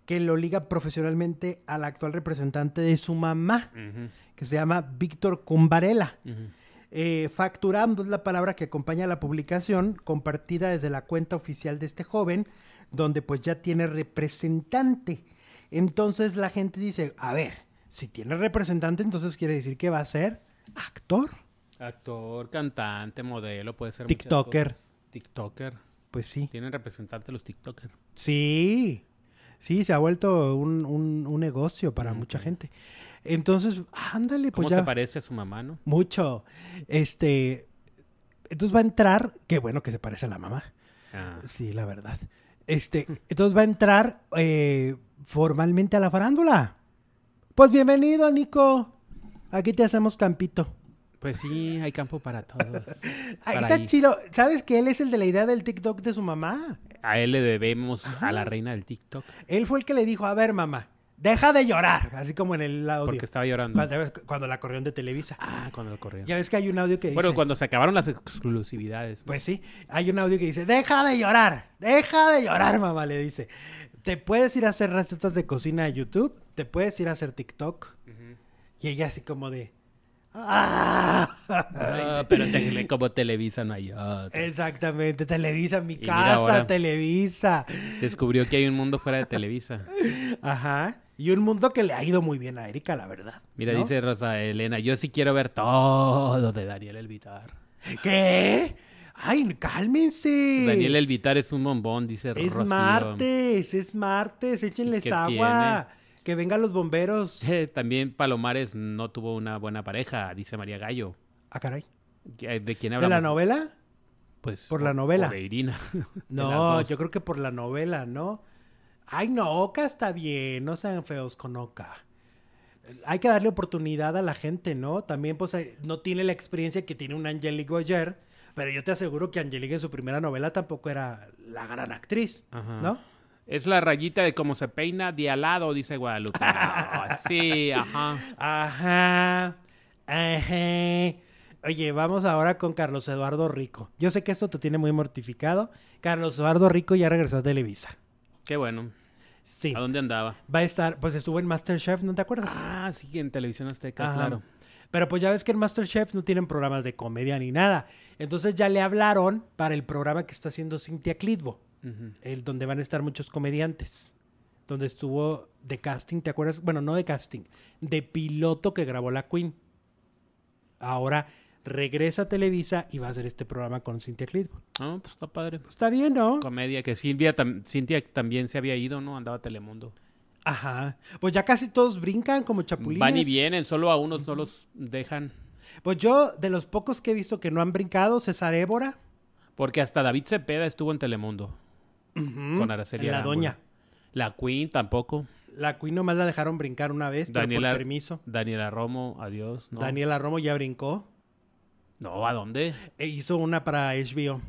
que lo liga profesionalmente al actual representante de su mamá, que se llama Víctor Cumbarela. Eh, facturando es la palabra que acompaña la publicación, compartida desde la cuenta oficial de este joven, donde pues ya tiene representante. Entonces la gente dice, a ver, si tiene representante, entonces quiere decir que va a ser actor. Actor, cantante, modelo, puede ser. TikToker. TikToker. Pues sí. Tienen representante los TikTokers. Sí. Sí, se ha vuelto un, negocio para mucha gente. Entonces, ándale, pues ¿Cómo se parece a su mamá, no? Mucho. Este, entonces va a entrar, qué bueno que se parece a la mamá. Ah. Sí, la verdad. Este, [LAUGHS] entonces va a entrar eh, formalmente a la farándula. Pues bienvenido, Nico. Aquí te hacemos campito. Pues sí, hay campo para todos. [LAUGHS] Ahí está chido. ¿Sabes que él es el de la idea del TikTok de su mamá? A él le debemos a la reina del TikTok. Él fue el que le dijo, a ver, mamá, deja de llorar. Así como en el audio. Porque estaba llorando. Cuando, la corrieron de Televisa. Ah, cuando la corrieron. Ya ves que hay un audio que dice... Bueno, cuando se acabaron las exclusividades. Pues sí, hay un audio que dice, deja de llorar, deja de llorar, mamá, le dice. Te puedes ir a hacer recetas de cocina a YouTube, te puedes ir a hacer TikTok. Y ella así como de... Ah, pero como Televisa no hay Exactamente, Televisa, mi casa, Televisa. Descubrió que hay un mundo fuera de Televisa. Ajá. Y un mundo que le ha ido muy bien a Erika, la verdad. Mira, dice Rosa Elena, yo sí quiero ver todo de Daniel Elvitar. ¿Qué? Ay, cálmense. Daniel Elvitar es un bombón, dice Rosa. Es martes, es martes, échenles agua. Que vengan los bomberos. [LAUGHS] También Palomares no tuvo una buena pareja, dice María Gallo. Ah, caray. ¿De quién hablamos? ¿De la novela? Pues. Por, la novela. [LAUGHS] de Irina. no, yo creo que por la novela, ¿no? Ay, no, Oka está bien, no sean feos con Oka. Hay que darle oportunidad a la gente, ¿no? También, pues, eh, no tiene la experiencia que tiene un Angelique Boyer, pero yo te aseguro que Angelique en su primera novela tampoco era la gran actriz, ¿no? Es la rayita de cómo se peina de al lado, dice Guadalupe. [LAUGHS] sí, ajá. Ajá. Ajá. Oye, vamos ahora con Carlos Eduardo Rico. Yo sé que esto te tiene muy mortificado. Carlos Eduardo Rico ya regresó a Televisa. Qué bueno. Sí. ¿A dónde andaba? Va a estar, pues estuvo en Masterchef, ¿no te acuerdas? Ah, sí, en Televisión Azteca, claro. Pero pues ya ves que en Masterchef no tienen programas de comedia ni nada. Entonces ya le hablaron para el programa que está haciendo Cintia Clitbo el, donde van a estar muchos comediantes. Donde estuvo de casting, ¿te acuerdas? Bueno, no de casting, de piloto que grabó la Queen. Ahora regresa a Televisa y va a hacer este programa con Cintia Clitbo. Ah, pues está padre. Pues está bien, ¿no? Comedia, que Cintia, Cintia también se había ido, ¿no? Andaba a Telemundo. Ajá. Pues ya casi todos brincan como chapulines. Van y vienen, solo a unos no los dejan. Pues yo, de los pocos que he visto que no han brincado, César Évora. Porque hasta David Cepeda estuvo en Telemundo. Con Araceli La doña. La Queen tampoco. La Queen nomás la dejaron brincar una vez, Daniela, por permiso. Daniela Romo, adiós. Daniela Romo ya brincó. No, ¿a dónde? E hizo una para HBO,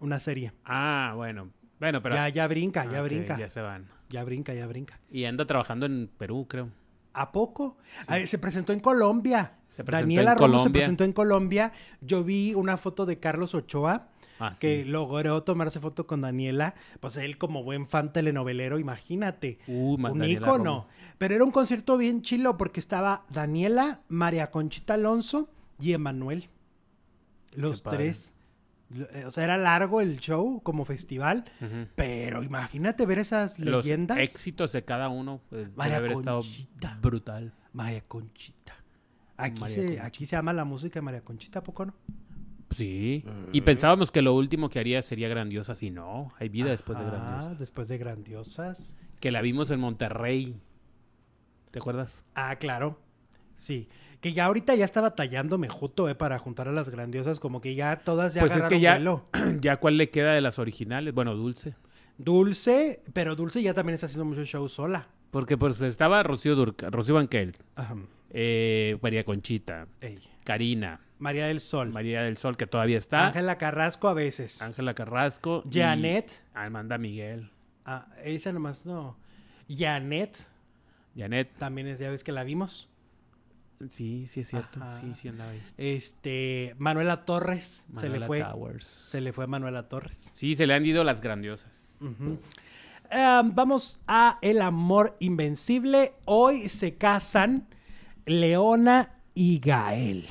una serie. Ah, bueno. Bueno, pero... Ya, ya brinca, ya brinca. Ya se van. Ya brinca, ya brinca. Y anda trabajando en Perú, creo. ¿A poco? se presentó en Colombia. Daniela Romo se presentó en Colombia. Yo vi una foto de Carlos Ochoa Ah, que logró tomarse foto con Daniela. Pues él como buen fan telenovelero, imagínate. Uh, un ícono. Pero era un concierto bien chilo porque estaba Daniela, María Conchita Alonso y Emanuel. Los tres. Eh, o sea, era largo el show como festival, pero imagínate ver esas leyendas. Los éxitos de cada uno. Pues, María Conchita. brutal. María Conchita. Aquí, se, aquí se llama la música de María Conchita, ¿poco no? Sí. Y pensábamos que lo último que haría sería Grandiosas y no, hay vida después de Grandiosas. después de Grandiosas. Que la vimos en Monterrey. ¿Te acuerdas? Ah, claro. Sí. Que ya ahorita ya está batallando Mejuto, eh, para juntar a las grandiosas, como que ya todas ya pues agarraron es que ya, vuelo. [CLEARS THROAT] ya cuál le queda de las originales, bueno, Dulce. Dulce, pero Dulce ya también está haciendo muchos shows sola. Porque pues estaba Rocío Durca, Rocío Banquel, Ajá. eh, María Conchita, Ey. Karina, María del Sol. María del Sol, que todavía está, Ángela Carrasco a veces. Ángela Carrasco, Janet. Amanda Miguel, Ah, esa nomás no. Janet Janet, también es, ya ves que la vimos. sí, sí es cierto, Ajá. sí, sí andaba ahí. Este, Manuela Torres, se le Manuela fue. Towers. Se le fue Manuela Torres. Sí, se le han ido las grandiosas. Eh, vamos a El Amor Invencible. Hoy se casan Leona y Gael.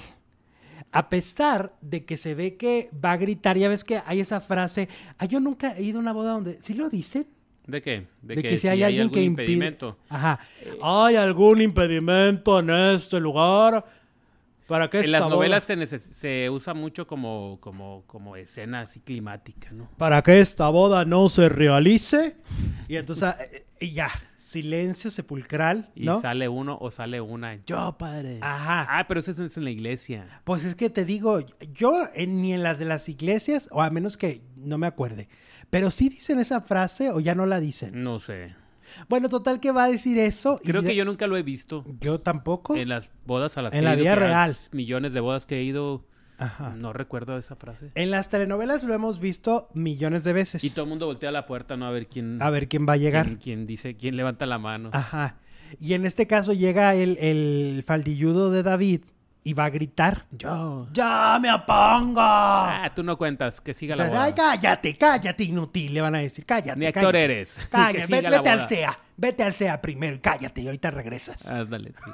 A pesar de que se ve que va a gritar, ya ves que hay esa frase, ah, yo nunca he ido a una boda donde, ¿sí lo dicen? ¿De qué? De, De, que, que, si hay alguien algún que impide. impedimento. Ajá. ¿Hay algún impedimento en este lugar? ¿Para qué En las boda- novelas se, se usa mucho como, como, como escena así climática, ¿no? para que esta boda no se realice. Y entonces, [LAUGHS] eh, y ya, silencio sepulcral, Y ¿no? sale uno o sale una. Yo, padre. Ajá. Ah, pero eso es en la iglesia. Pues es que te digo, yo en- ni en las de las iglesias, o a menos que no me acuerde, pero sí dicen esa frase o ya no la dicen. No sé. Bueno, total que va a decir eso. y Creo ya- que yo nunca lo he visto. Yo tampoco. En las bodas a las En que la he ido, vida real. Millones de bodas que he ido. Ajá. No recuerdo esa frase. En las telenovelas lo hemos visto millones de veces. Y todo el mundo voltea a la puerta, ¿no? A ver quién. A ver quién va a llegar. quién, quién dice, quién levanta la mano. Ajá. Y en este caso llega el, el faldilludo de David y va a gritar. Yo. ¡Ya me opongo! Ah, tú no cuentas, que siga la Entonces, boda. Ay, cállate, cállate, inútil, le van a decir, cállate. Ni actor [LAUGHS] cállate. eres. Cállate, vete, al. SEA, vete al SEA primero y cállate y ahorita regresas. Ándale, sí.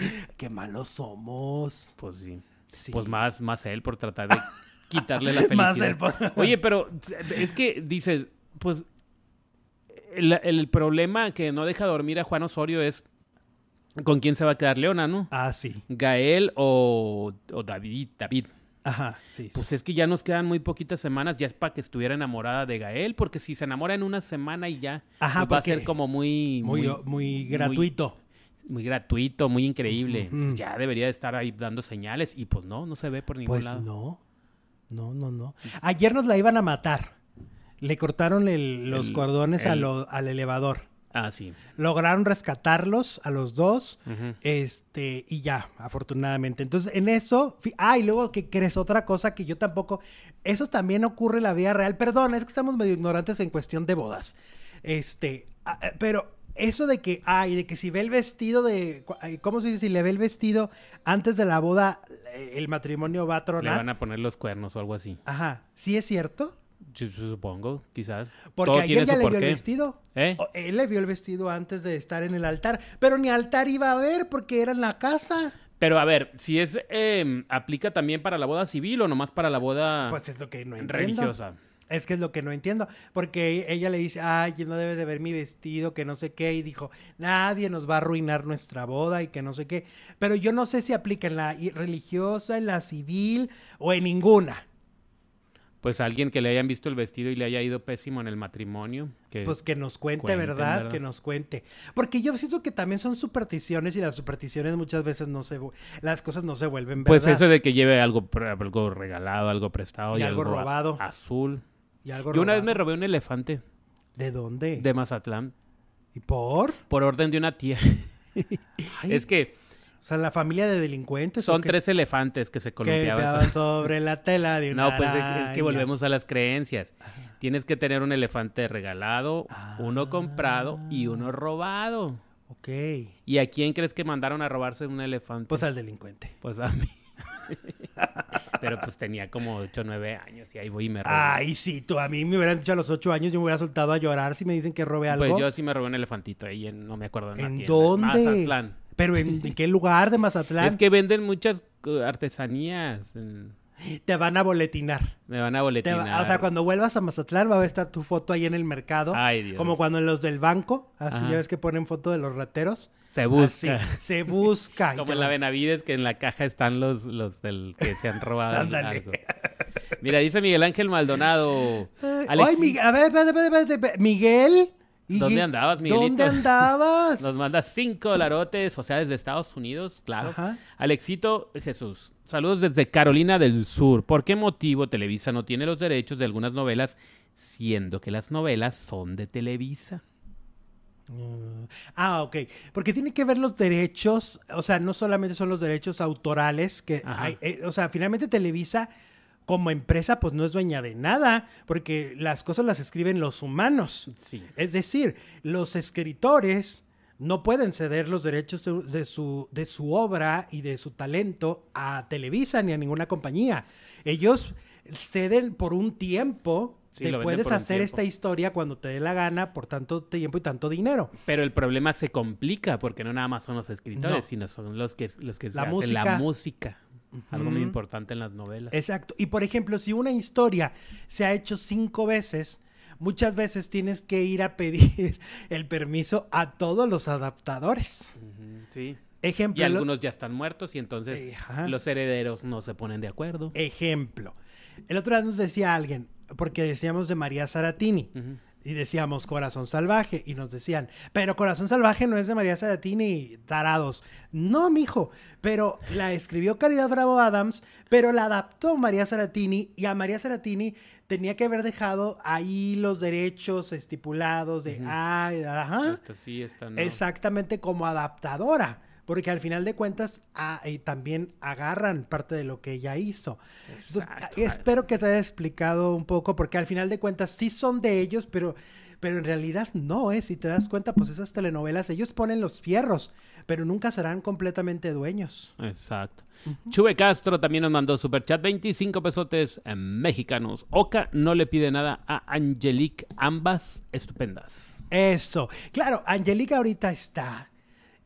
[LAUGHS] Qué malos somos. Pues sí. Sí. Pues más, más él por tratar de [LAUGHS] quitarle la felicidad. Más él por- Oye, pero es que dices, pues el, el problema que no deja dormir a Juan Osorio es con quién se va a quedar Leona, ¿no? Ah, sí. Gael o, o David, David. Ajá, sí. sí. Pues es que ya nos quedan muy poquitas semanas, ya es para que estuviera enamorada de Gael, porque si se enamora en una semana y ya, Ajá, pues va a ser como muy, muy, muy, gratuito. muy gratuito, muy increíble. Pues ya debería de estar ahí dando señales y pues no, no se ve por ningún Pues lado. no. No, no, no. Ayer nos la iban a matar. Le cortaron el- los El- cordones a el- lo- al elevador. Ah, sí. Lograron rescatarlos a los dos. Este, y ya, afortunadamente. Entonces, en eso, ah, y luego que crees otra cosa que yo tampoco, eso también ocurre en la vida real. Perdón, es que estamos medio ignorantes en cuestión de bodas. Este, ah, eh, pero eso de que, ay, de que si ve el vestido de, ¿cómo se dice? Si le ve el vestido antes de la boda, eh, el matrimonio va a Le tronar. van a poner los cuernos o algo así. Ajá, ¿sí es cierto? Yo supongo, quizás. Porque Todo ayer ya le vio el vestido. ¿Eh? Él le vio el vestido antes de estar en el altar, pero ni altar iba a ver porque era en la casa. Pero a ver, si es eh, aplica también para la boda civil o nomás para la boda Pues es lo que no entiendo. religiosa. Es que es lo que no entiendo, porque ella le dice, ay, no debe de ver mi vestido, que no sé qué, y dijo, nadie nos va a arruinar nuestra boda y que no sé qué. Pero yo no sé si aplica en la religiosa, en la civil o en ninguna. Pues alguien que le hayan visto el vestido y le haya ido pésimo en el matrimonio. Que... Pues que nos cuente, cuenten, ¿verdad? ¿verdad? Que nos cuente. Porque yo siento que también son supersticiones y las supersticiones muchas veces no se... Las cosas no se vuelven verdad. Pues eso de que lleve algo, algo regalado, algo prestado Y y, algo robado. azul. Y algo Yo una vez me robé un elefante ¿De dónde? de Mazatlán ¿Y por? por orden de una tía. [LAUGHS] Es que O sea, la familia de delincuentes. ¿o son tres elefantes que se columpiaban. pegaban sobre la tela de [LAUGHS] una No, pues es, es que volvemos a las creencias. Tienes que tener un elefante regalado, uno comprado y Ah. uno robado. Ok. ¿Y a quién crees que mandaron a robarse un elefante? Pues al delincuente. Pues a mí. [LAUGHS] Pero pues tenía como 8 o 9 años y ahí voy y me robé. Ay, sí, tú a mí me hubieran dicho a los ocho años, yo me hubiera soltado a llorar si me dicen que robe algo. Pues yo sí me robé un elefantito ahí, en, no me acuerdo en, ¿En dónde? Mazatlán. Pero ¿en, en qué lugar de Mazatlán? Es que venden muchas artesanías. Te van a boletinar. Me van a boletinar. va- o sea, cuando vuelvas a Mazatlán va a estar tu foto ahí en el mercado. Ay, Dios. Como cuando los del banco, así Ajá. ya ves que ponen foto de los rateros. Se busca. Así, se busca. [LAUGHS] Como en la Benavides, que en la caja están los, los del que se han robado [LAUGHS] Ándale. algo. Mira, dice Miguel Ángel Maldonado. Ay, Alex- ay, Miguel, a ver, espérate, espérate, espérate, Miguel ¿Dónde andabas, Miguelito? ¿Dónde andabas? Nos manda cinco dolarotes, o sea, desde Estados Unidos, claro. Alexito Jesús, saludos desde Carolina del Sur. ¿Por qué motivo Televisa no tiene los derechos de algunas novelas, siendo que las novelas son de Televisa? Ah, ok. Porque tiene que ver los derechos, o sea, no solamente son los derechos autorales, que hay, eh, o sea, finalmente Televisa como empresa pues no es dueña de nada, porque las cosas las escriben los humanos. Sí. Es decir, los escritores no pueden ceder los derechos de su, de su obra y de su talento a Televisa ni a ninguna compañía. Ellos ceden por un tiempo te puedes hacer esta historia cuando te dé la gana por tanto tiempo y tanto dinero. Pero el problema se complica porque no nada más son los escritores, sino son los que, los que la hacen música. la música. Algo muy importante en las novelas. Exacto. Y por ejemplo, si una historia se ha hecho cinco veces, muchas veces tienes que ir a pedir [LAUGHS] el permiso a todos los adaptadores. Sí. Ejemplo. Y algunos ya están muertos y entonces los herederos no se ponen de acuerdo. Ejemplo. El otro día nos decía alguien, porque decíamos de María Saratini. Y decíamos Corazón Salvaje. Y nos decían, pero Corazón Salvaje no es de María Saratini, tarados. No, mijo. Pero la escribió Caridad Bravo Adams, pero la adaptó María Saratini. Y a María Saratini tenía que haber dejado ahí los derechos estipulados de, ay, ajá. sí, Exactamente como adaptadora porque al final de cuentas ah, también agarran parte de lo que ella hizo. espero que te haya explicado un poco, porque al final de cuentas sí son de ellos, pero, pero en realidad no, ¿eh? Si te das cuenta, pues esas telenovelas, ellos ponen los fierros, pero nunca serán completamente dueños. Exacto. Chuve Castro también nos mandó superchat 25 pesotes mexicanos. Oka no le pide nada a Angelique, ambas estupendas. Eso. Claro, Angelique ahorita está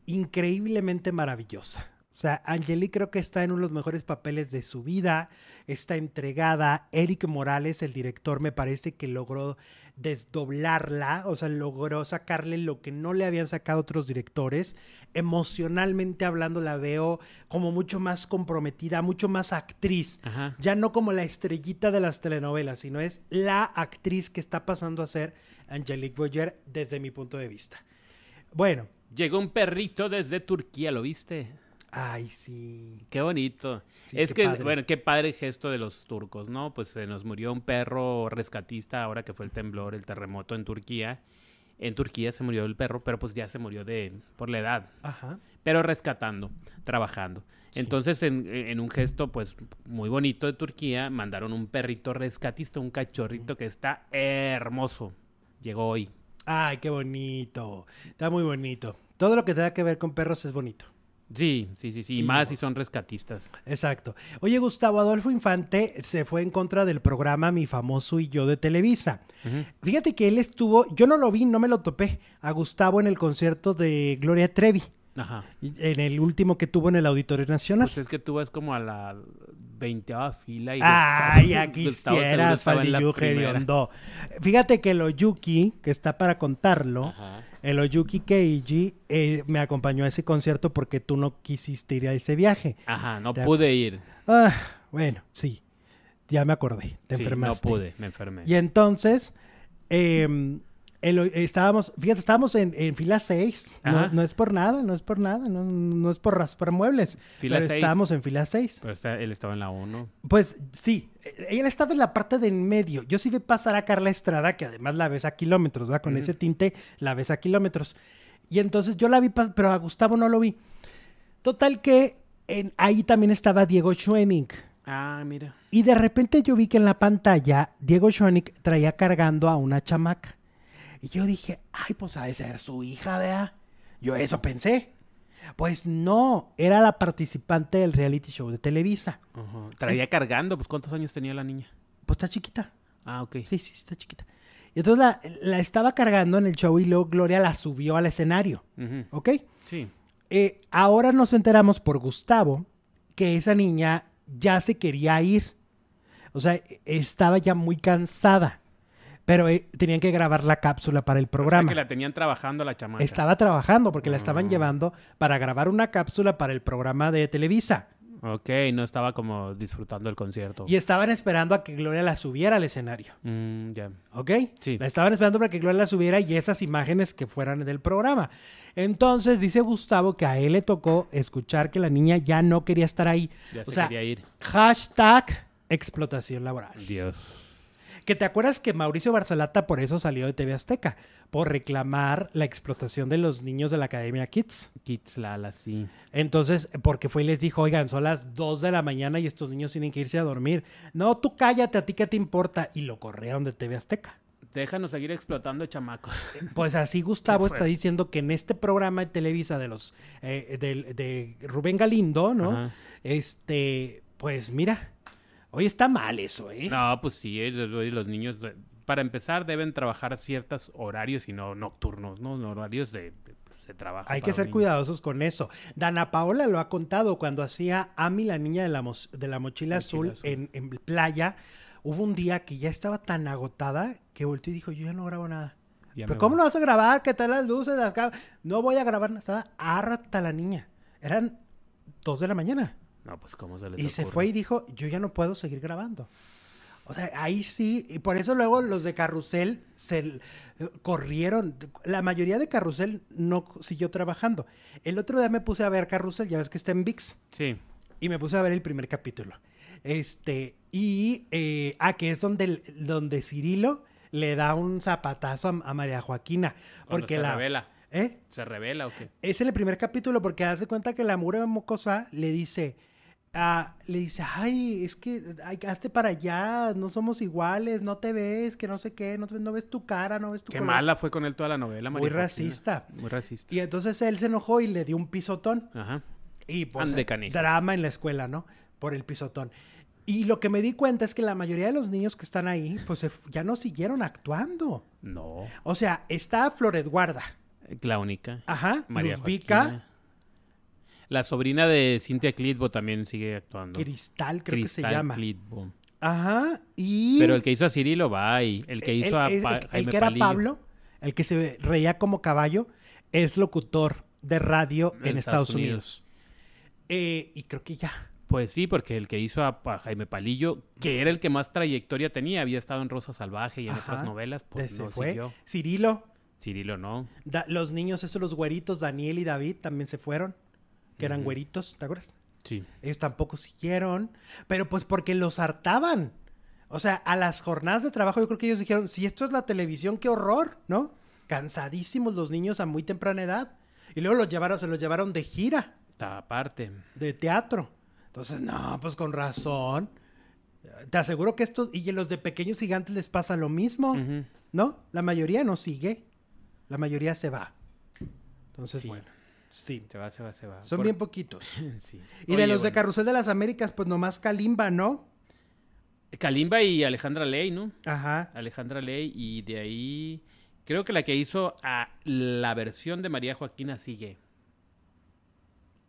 increíblemente maravillosa. O sea, Angelique creo que está en uno de los mejores papeles de su vida, está entregada. Eric Morales, el director, me parece que logró desdoblarla, o sea, logró sacarle lo que no le habían sacado otros directores. Emocionalmente hablando, la veo como mucho más comprometida, mucho más actriz. Ya no como la estrellita de las telenovelas, sino es la actriz que está pasando a ser Angelique Boyer desde mi punto de vista. Bueno, Llegó un perrito desde Turquía, ¿lo viste? Ay, sí. Qué bonito. es que, bueno, qué padre gesto de los turcos, ¿no? Pues se nos murió un perro rescatista ahora que fue el temblor, el terremoto en Turquía. En Turquía se murió el perro, pero pues ya se murió de por la edad. Ajá. Pero rescatando, trabajando. Entonces, en, en, un gesto, pues, muy bonito de Turquía, mandaron un perrito rescatista, un cachorrito que está hermoso. Llegó hoy. Ay, qué bonito. Está muy bonito. Todo lo que tenga que ver con perros es bonito. Sí, sí, sí, sí. Y, más si son rescatistas. Exacto. Oye, Gustavo Adolfo Infante se fue en contra del programa Mi Famoso y Yo de Televisa. Fíjate que él estuvo, yo no lo vi, no me lo topé, a Gustavo en el concierto de Gloria Trevi. Ajá. En el último que tuvo en el Auditorio Nacional. Pues es que tú vas como a la veinteava fila y Ay, ya quisieras, Hediondo. Fíjate que el Oyuki, que está para contarlo, el Oyuki Keiji eh, me acompañó a ese concierto porque tú no quisiste ir a ese viaje. Ajá, no pude ir. Ah, bueno, sí. Ya me acordé, te enfermaste. No pude, me enfermé. Y entonces, eh, estábamos, fíjate, estábamos en, fila 6. No, es por nada, no es por nada, no, es por raspar muebles. pero estábamos en fila 6. Pero él estaba en la 1. Pues sí, él estaba en la parte de en medio. Yo sí vi pasar a Carla Estrada, que además la ves a kilómetros, ¿verdad? Con ese tinte la ves a kilómetros. Y entonces yo la vi, pero a Gustavo no lo vi. Total que en, ahí también estaba Diego Schoening. Ah, mira. Y de repente yo vi que en la pantalla Diego Schoening traía cargando a una chamaca. Y yo dije, ay, pues ha de ser su hija, vea. Yo eso pensé. Pues no, era la participante del reality show de Televisa. Traía cargando, pues ¿cuántos años tenía la niña? Pues está chiquita. Ah, ok. Sí, sí, está chiquita. Y entonces la, estaba cargando en el show y luego Gloria la subió al escenario. ¿Ok? Sí. Eh, ahora nos enteramos por Gustavo que esa niña ya se quería ir. O sea, estaba ya muy cansada. Pero eh, tenían que grabar la cápsula para el programa. O que la tenían trabajando la chamaca. Estaba trabajando porque la estaban ah. llevando para grabar una cápsula para el programa de Televisa. Ok, no estaba como disfrutando el concierto. Y estaban esperando a que Gloria la subiera al escenario. Mm, ya. ¿Ok? Sí. La estaban esperando para que Gloria la subiera y esas imágenes que fueran del programa. Entonces dice Gustavo que a él le tocó escuchar que la niña ya no quería estar ahí. Ya o se sea, quería ir. hashtag explotación laboral. Dios. Que te acuerdas que Mauricio Barcelata por eso salió de TV Azteca, por reclamar la explotación de los niños de la Academia Kids. Kids Lala, sí. Entonces, porque fue y les dijo, oigan, son las 2 de la mañana y estos niños tienen que irse a dormir. No, tú cállate, a ti qué te importa. Y lo corrieron de TV Azteca. Déjanos seguir explotando, chamacos. Pues así [LAUGHS] Gustavo está diciendo que en este programa de Televisa de los eh, de, de Rubén Galindo, ¿no? Ajá. Este, pues mira, hoy está mal eso, ¿eh? No, pues sí, los niños, para empezar, deben trabajar ciertos horarios y no nocturnos, ¿no? Horarios de, de- se trabaja. Hay que ser cuidadosos con eso. Dana Paola lo ha contado cuando hacía Ami, la niña de la, mos- de la mochila, Mochila azul, azul. En, en playa. Hubo un día que ya estaba tan agotada que volteó y dijo, yo ya no grabo nada. Ya ¿Pero cómo no vas a grabar? ¿Qué tal las luces? Las cam-?" No voy a grabar nada. Estaba harta la niña. Eran dos de la mañana. No, pues cómo se les Y se fue y dijo, yo ya no puedo seguir grabando. O sea, ahí sí, y por eso luego los de Carrusel se l- corrieron. La mayoría de Carrusel no siguió trabajando. El otro día me puse a ver Carrusel, ya ves que está en VIX, Sí. y me puse a ver el primer capítulo. Este, y, eh, ah, que es donde, donde Cirilo le da un zapatazo a, a María Joaquina. Porque se la... revela. ¿Eh? ¿Se revela o qué? Es en el primer capítulo porque hace cuenta que la mura mocosa le dice, ah, le dice, ay, es que ay, hazte para allá, no somos iguales, no te ves, que no sé qué, no, te- no ves tu cara, no ves tu Qué color". mala fue con él toda la novela, Muy María Joaquina. racista. Muy racista. Y entonces él se enojó y le dio un pisotón. Ajá. Y pues drama en la escuela, ¿no? Por el pisotón. Y lo que me di cuenta es que la mayoría de los niños que están ahí, pues ya no siguieron actuando. No. O sea, está Flor Edguarda. La única. Ajá. María Joaquina. La sobrina de Cintia Clitbo también sigue actuando. Cristal, creo que se llama. Clitbo. Ajá. Y. Pero el que hizo a Cirilo va y el que hizo a el, Pa- el- el Jaime que era Palillo Pablo, el que se reía como caballo, es locutor de radio en, Estados, Unidos. Eh, y creo que ya. Pues sí, porque el que hizo a, Jaime Palillo, que era el que más trayectoria tenía, había estado en Rosa Salvaje y en Ajá. otras novelas, pues se no fue. siguió. Cirilo, Cirilo no. da- los niños, esos los güeritos, Daniel y David también se fueron, que eran güeritos, ¿te acuerdas? Sí. Ellos tampoco siguieron, pero pues porque los hartaban. O sea, a las jornadas de trabajo yo creo que ellos dijeron, si esto es la televisión, qué horror, ¿no? Cansadísimos los niños a muy temprana edad. Y luego los llevaron, se los llevaron de gira. Aparte. de teatro. Entonces, no, pues con razón. Te aseguro que estos, y los de pequeños gigantes les pasa lo mismo. ¿no? La mayoría no sigue, la mayoría se va. Entonces, Sí. bueno, sí. Se va, se va, se va. Son Por- bien poquitos. [LAUGHS] Sí. Y de los de. Carrusel de las Américas, pues nomás Kalimba, ¿no? Kalimba y Alejandra Ley, ¿no? Ajá. Alejandra Ley y de ahí creo que la que hizo a la versión de María Joaquina sigue.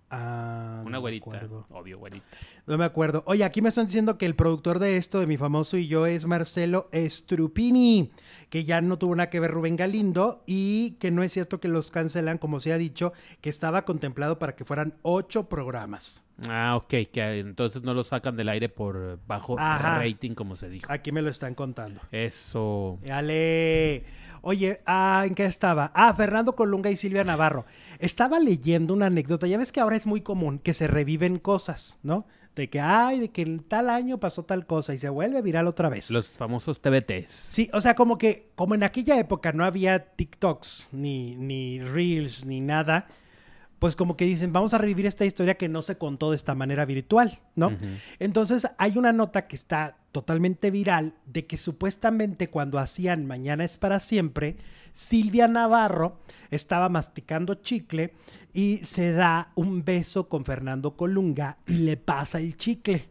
Ah, no Una me güerita, acuerdo. obvio, güerita. No me acuerdo. Oye, aquí me están diciendo que el productor de esto, de mi famoso y yo, es Marcelo Strupini, que ya no tuvo nada que ver Rubén Galindo y que no es cierto que los cancelan, como se ha dicho, que estaba contemplado para que fueran ocho programas. Ah, ok, que entonces no lo sacan del aire por bajo Ajá. rating, como se dijo. Aquí me lo están contando. Eso. Ale. Oye, ah, ¿en qué estaba? Ah, Fernando Colunga y Silvia Navarro. Estaba leyendo una anécdota. Ya ves que ahora es muy común que se reviven cosas, ¿no? De que, ay, de que en tal año pasó tal cosa y se vuelve viral otra vez. Los famosos TBTs. Sí, o sea, como que, como en aquella época no había TikToks, ni, ni Reels, ni nada, pues como que dicen, vamos a revivir esta historia que no se contó de esta manera virtual, ¿no? Entonces hay una nota que está totalmente viral de que supuestamente cuando hacían Mañana es para siempre, Silvia Navarro estaba masticando chicle y se da un beso con Fernando Colunga y le pasa el chicle.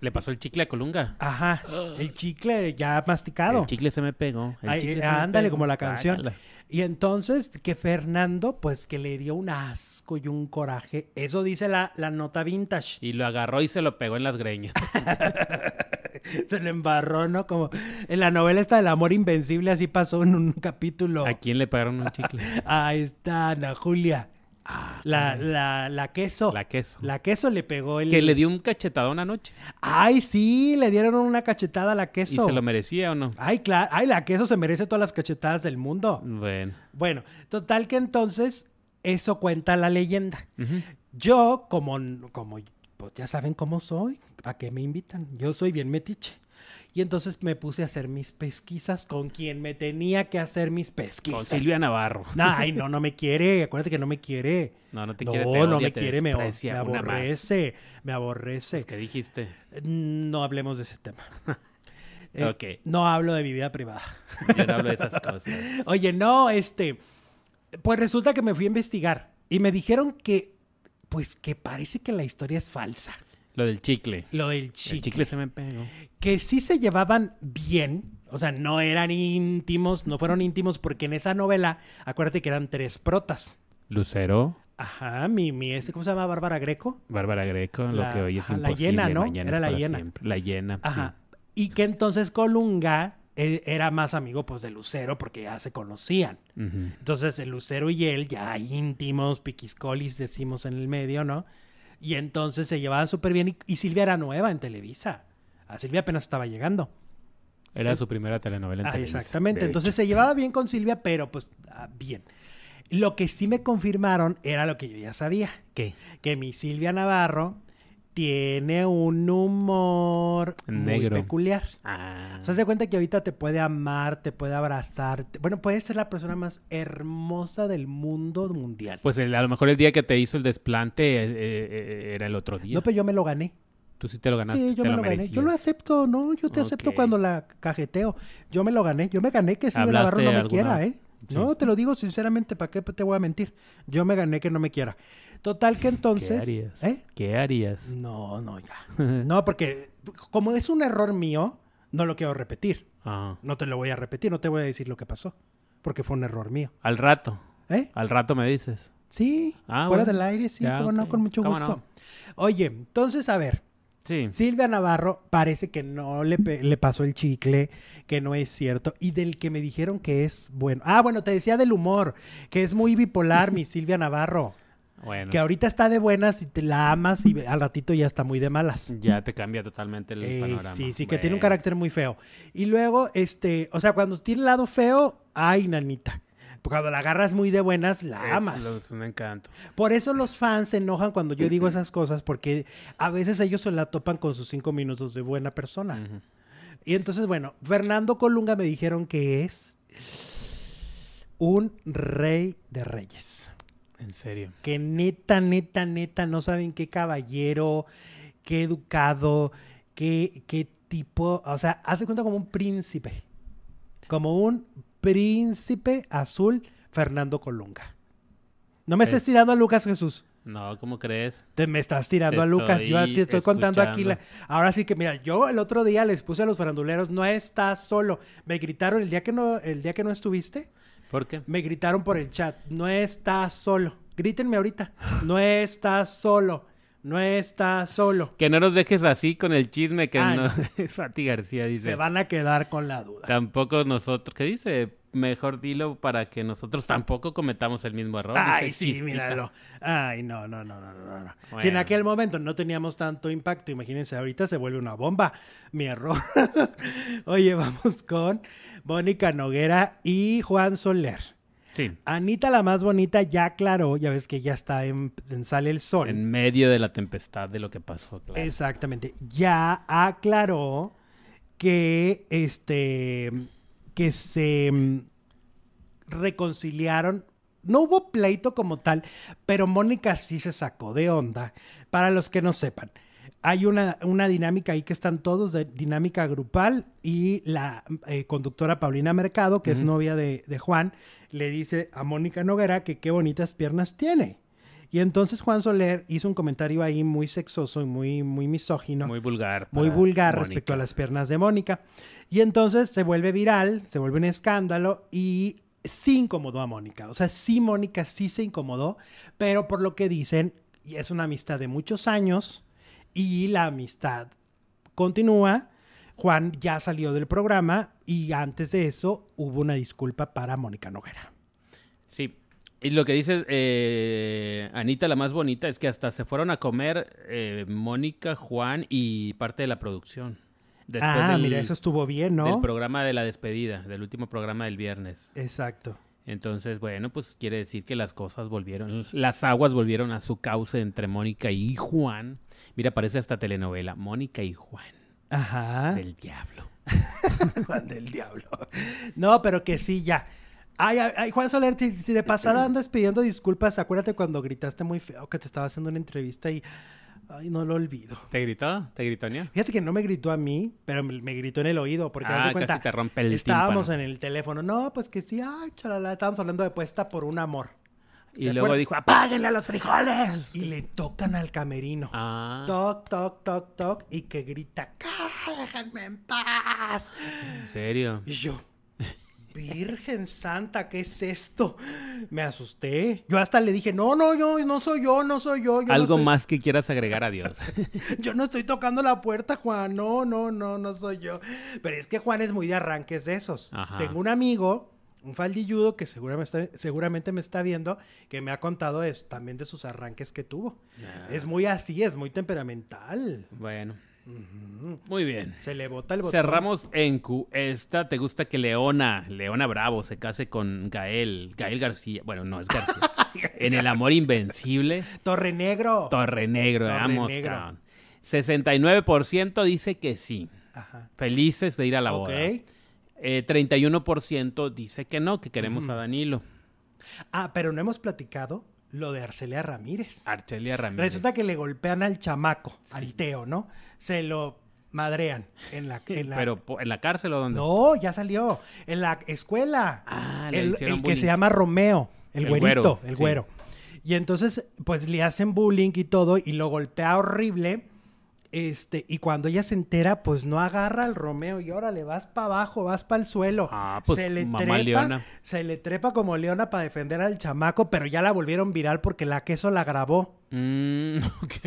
Le pasó el chicle a Colunga. Ajá, el chicle ya masticado. El chicle se me pegó. el Ay, chicle me ándale, pegó. como la canción. Y entonces que Fernando, pues que le dio un asco y un coraje. Eso dice la, la nota vintage. Y lo agarró y se lo pegó en las greñas. [LAUGHS] Se le embarró, ¿no? Como en la novela esta del amor invencible, así pasó en un capítulo. ¿A quién le pegaron un chicle? [LAUGHS] Ahí está, Ana Julia. Ah, la, la, la, queso. La queso. La queso le pegó el. Que le dio un cachetadón anoche. Ay, sí, le dieron una cachetada a la queso. ¿Y se lo merecía o no? Ay, claro. Ay, la queso se merece todas las cachetadas del mundo. Bueno. Bueno, total que entonces eso cuenta la leyenda. Yo, como, como pues ya saben cómo soy, ¿a qué me invitan? Yo soy bien metiche. Y entonces me puse a hacer mis pesquisas con quien me tenía que hacer mis pesquisas. Con Silvia Navarro. ay, no, no me quiere. Acuérdate que no me quiere. No, no te quiere. No, no me quiere. Me, aborrece. Me aborrece. Pues, ¿Qué dijiste? No hablemos de ese tema. [LAUGHS] Eh. No hablo de mi vida privada. Yo no hablo de esas [LAUGHS] cosas. Oye, no, este. Pues resulta que me fui a investigar y me dijeron que, pues que parece que la historia es falsa. Lo del chicle. Lo del chicle. El chicle se me pegó. Que sí se llevaban bien. O sea, no eran íntimos, no fueron íntimos porque en esa novela, acuérdate que eran tres protas. Lucero. Ajá, mi, mi ese, ¿cómo se llama? Bárbara Greco. Bárbara Greco, lo que hoy es imposible. La llena, ¿no? Era la llena. La llena, Ajá. Y que entonces Colunga era más amigo pues de Lucero porque ya se conocían. Entonces el Lucero y él ya íntimos, piquiscolis decimos en el medio, ¿no? Y entonces se llevaban súper bien. Y, Silvia era nueva en Televisa. A Silvia apenas estaba llegando. Era su primera telenovela en ah, Televisa. Exactamente. Entonces se llevaba bien con Silvia, pero pues ah, bien. Lo que sí me confirmaron era lo que yo ya sabía. ¿Qué? Que mi Silvia Navarro tiene un humor muy peculiar. Ah. O sea, se cuenta que ahorita te puede amar, te puede abrazar. Bueno, puede ser la persona más hermosa del mundo mundial. Pues a lo mejor el día que te hizo el desplante eh, eh, era el otro día. No, pero yo me lo gané. Tú sí te lo ganaste. Sí, yo me lo, gané. Yo lo acepto, ¿no? Yo te acepto cuando la cajeteo. Yo me lo gané. Yo me gané que Silvia Navarro no me quiera, ¿eh? No, te lo digo sinceramente, ¿para qué te voy a mentir? Yo me gané que no me quiera. Total que entonces... ¿Qué harías? ¿eh? ¿Qué harías? No, no, ya. [LAUGHS] no, porque como es un error mío, no lo quiero repetir. Ah. No te lo voy a repetir, no te voy a decir lo que pasó, porque fue un error mío. Al rato. ¿Eh? Al rato me dices. Sí, ah, fuera del aire, sí, no, con mucho gusto. Oye, entonces, a ver, Sí. Silvia Navarro parece que no le, le, pasó el chicle, que no es cierto, y del que me dijeron que es bueno. Ah, bueno, te decía del humor, que es muy bipolar mi [LAUGHS] Silvia Navarro. Que ahorita está de buenas y te la amas y al ratito ya está muy de malas. Ya te cambia totalmente el panorama. Sí, sí, que tiene un carácter muy feo. Y luego, este, o sea, cuando tiene el lado feo, ay, nanita. Cuando la agarras muy de buenas, la amas. Es un encanto. Por eso los fans se enojan cuando yo digo [LAUGHS] esas cosas, porque a veces ellos se la topan con sus cinco minutos de buena persona. Y entonces, bueno, Fernando Colunga me dijeron que es un rey de reyes. En serio. Que neta, neta, neta, no saben qué caballero, qué educado, qué, qué tipo, o sea, hace cuenta como un príncipe. Como un príncipe azul Fernando Colunga. No me estés tirando a Lucas Jesús. No, ¿cómo crees? Te me estás tirando a Lucas. Yo te estoy contando aquí. Ahora sí que, mira, yo el otro día les puse a los faranduleros, no estás solo. Me gritaron el día que no, el día que no estuviste. ¿Por qué? Me gritaron por el chat, no estás solo. Grítenme ahorita, no estás solo. No estás solo. Que no nos dejes así con el chisme que ah, no. [LAUGHS] Fati García dice. Se van a quedar con la duda. Tampoco nosotros. ¿Qué dice? Mejor dilo para que nosotros tampoco cometamos el mismo error. Ay, sí, míralo. Ay, no, no, no, no, no. no. Si en aquel momento no teníamos tanto impacto, imagínense, ahorita se vuelve una bomba. Mi error. [LAUGHS] Oye, vamos con Mónica Noguera y Juan Soler. Sí. Anita, la más bonita, ya aclaró, ya ves que ya está en, Sale el Sol. En medio de la tempestad de lo que pasó, claro. Exactamente. Ya aclaró que este que se mm, reconciliaron. No hubo pleito como tal, pero Mónica sí se sacó de onda. Para los que no sepan, hay una, una dinámica ahí que están todos de dinámica grupal y la eh, conductora Paulina Mercado, que es novia de, de Juan, le dice a Mónica Noguera que qué bonitas piernas tiene. Y entonces Juan Soler hizo un comentario ahí muy sexoso y muy, muy misógino. Muy vulgar. Muy vulgar respecto a las piernas de Mónica. Y entonces se vuelve viral, se vuelve un escándalo y sí incomodó a Mónica. O sea, sí Mónica sí se incomodó, pero por lo que dicen, y es una amistad de muchos años y la amistad continúa. Juan ya salió del programa y antes de eso hubo una disculpa para Mónica Noguera. Sí, Y lo que dice eh, Anita, la más bonita, es que hasta se fueron a comer eh, Mónica, Juan y parte de la producción. Ah, mira, eso estuvo bien, ¿no? Del programa de la despedida, del último programa del viernes. Exacto. Entonces, bueno, pues quiere decir que las cosas volvieron, las aguas volvieron a su cauce entre Mónica y Juan. Mira, parece hasta telenovela, Mónica y Juan. Ajá. Del diablo. [LAUGHS] Juan del diablo. No, pero que sí, ya. Ay, ay, Juan Soler, si, de pasada andas pidiendo disculpas, acuérdate cuando gritaste muy feo que te estaba haciendo una entrevista y... Ay, no lo olvido. ¿Te gritó? ¿Te gritó, Nia? Fíjate que no me gritó a mí, pero me, gritó en el oído. Porque ah, cuenta, casi te rompe el Estábamos en el teléfono. No, pues que sí, ay, chalala. Estábamos hablando de puesta por un amor. Y luego dijo, apáguenle a los frijoles. Y le tocan al camerino. Ah. Toc, toc, toc, toc. Y que grita, déjenme en paz. ¿En serio? Y yo, Virgen Santa, ¿qué es esto? Me asusté. Yo hasta le dije, no, no, yo no soy yo, no soy yo. Algo más que quieras agregar a Dios. [LAUGHS] yo no estoy tocando la puerta, Juan. No, no, no, no soy yo. Pero es que Juan es muy de arranques de esos. Tengo un amigo, un faldilludo que seguramente, seguramente me está viendo, que me ha contado también de sus arranques que tuvo. Es muy así, es muy temperamental. Bueno. Muy bien. Se le bota el botón. Cerramos en Q. Esta, ¿te gusta que Leona, Leona Bravo, se case con Gael, Gael García? Bueno, no es García. [LAUGHS] en El Amor Invencible. Torre Negro. Torre Negro, Torre vamos, Negro. 69% dice que sí. Felices de ir a la boda. 31% eh, dice que no, que queremos a Danilo. Ah, pero no hemos platicado lo de Arcelia Ramírez. Arcelia Ramírez. Resulta que le golpean al chamaco, al Teo, ¿no? Se lo madrean en la, Pero en la cárcel o dónde? No, ya salió. En la escuela. Ah, el, el que se llama Romeo, el, güerito, el güero. Y entonces, pues le hacen bullying y todo, y lo golpea horrible. Este, y cuando ella se entera, pues no agarra al Romeo y órale, vas para abajo, vas para el suelo. Ah, pues, se le trepa, se le trepa como leona para defender al chamaco, pero ya la volvieron viral porque la queso la grabó. Mm, [LAUGHS]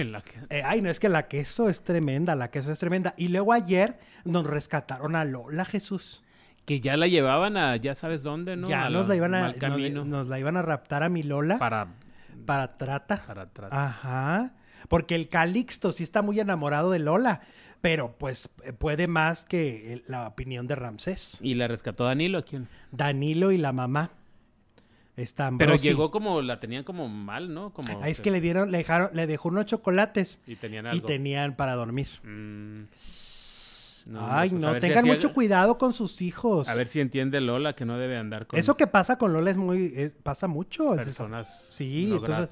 eh, ay, no es que la queso es tremenda, la queso es tremenda. Y luego ayer nos rescataron a Lola Jesús. Que ya la llevaban a, ya sabes dónde, ¿no? Ya nos la iban a, nos, la iban a raptar a mi Lola. Para para trata. Para trata. Ajá. Porque el Calixto sí está muy enamorado de Lola, pero pues eh, puede más que la opinión de Ramsés. ¿Y la rescató Danilo? ¿Quién? Danilo y la mamá. Están Pero llegó como, la tenían como mal, ¿no? Como ah, es que le dieron, le dejaron, le dejó unos chocolates. Y tenían Y tenían para dormir. Mm. Ay, pues, no, tengan mucho cuidado con sus hijos. A ver si entiende Lola que no debe andar con... Eso que pasa con Lola es muy... pasa mucho. Personas Sí, entonces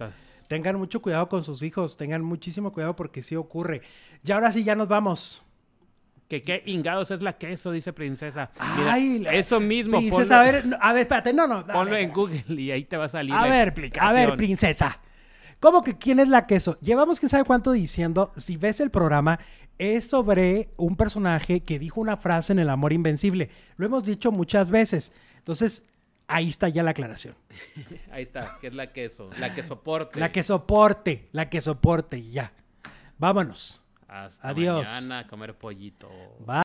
tengan mucho cuidado con sus hijos, tengan muchísimo cuidado porque sí ocurre. Y ahora sí, ya nos vamos. Que qué ingados es la queso, dice Princesa. Ay, eso mismo. Princesa, a ver, a ver, espérate, no, no. Ponlo en Google y ahí te va a salir a la ver, explicación. A ver, Princesa. ¿Cómo que quién es la queso? Llevamos quién sabe cuánto diciendo, si ves el programa, es sobre un personaje que dijo una frase en El Amor Invencible. Lo hemos dicho muchas veces. Entonces, Ahí está ya la aclaración. [LAUGHS] Ahí está, que es la queso, la que soporte. La que soporte, la que soporte, ya. Vámonos. Hasta Adiós. mañana a comer pollito. Bye.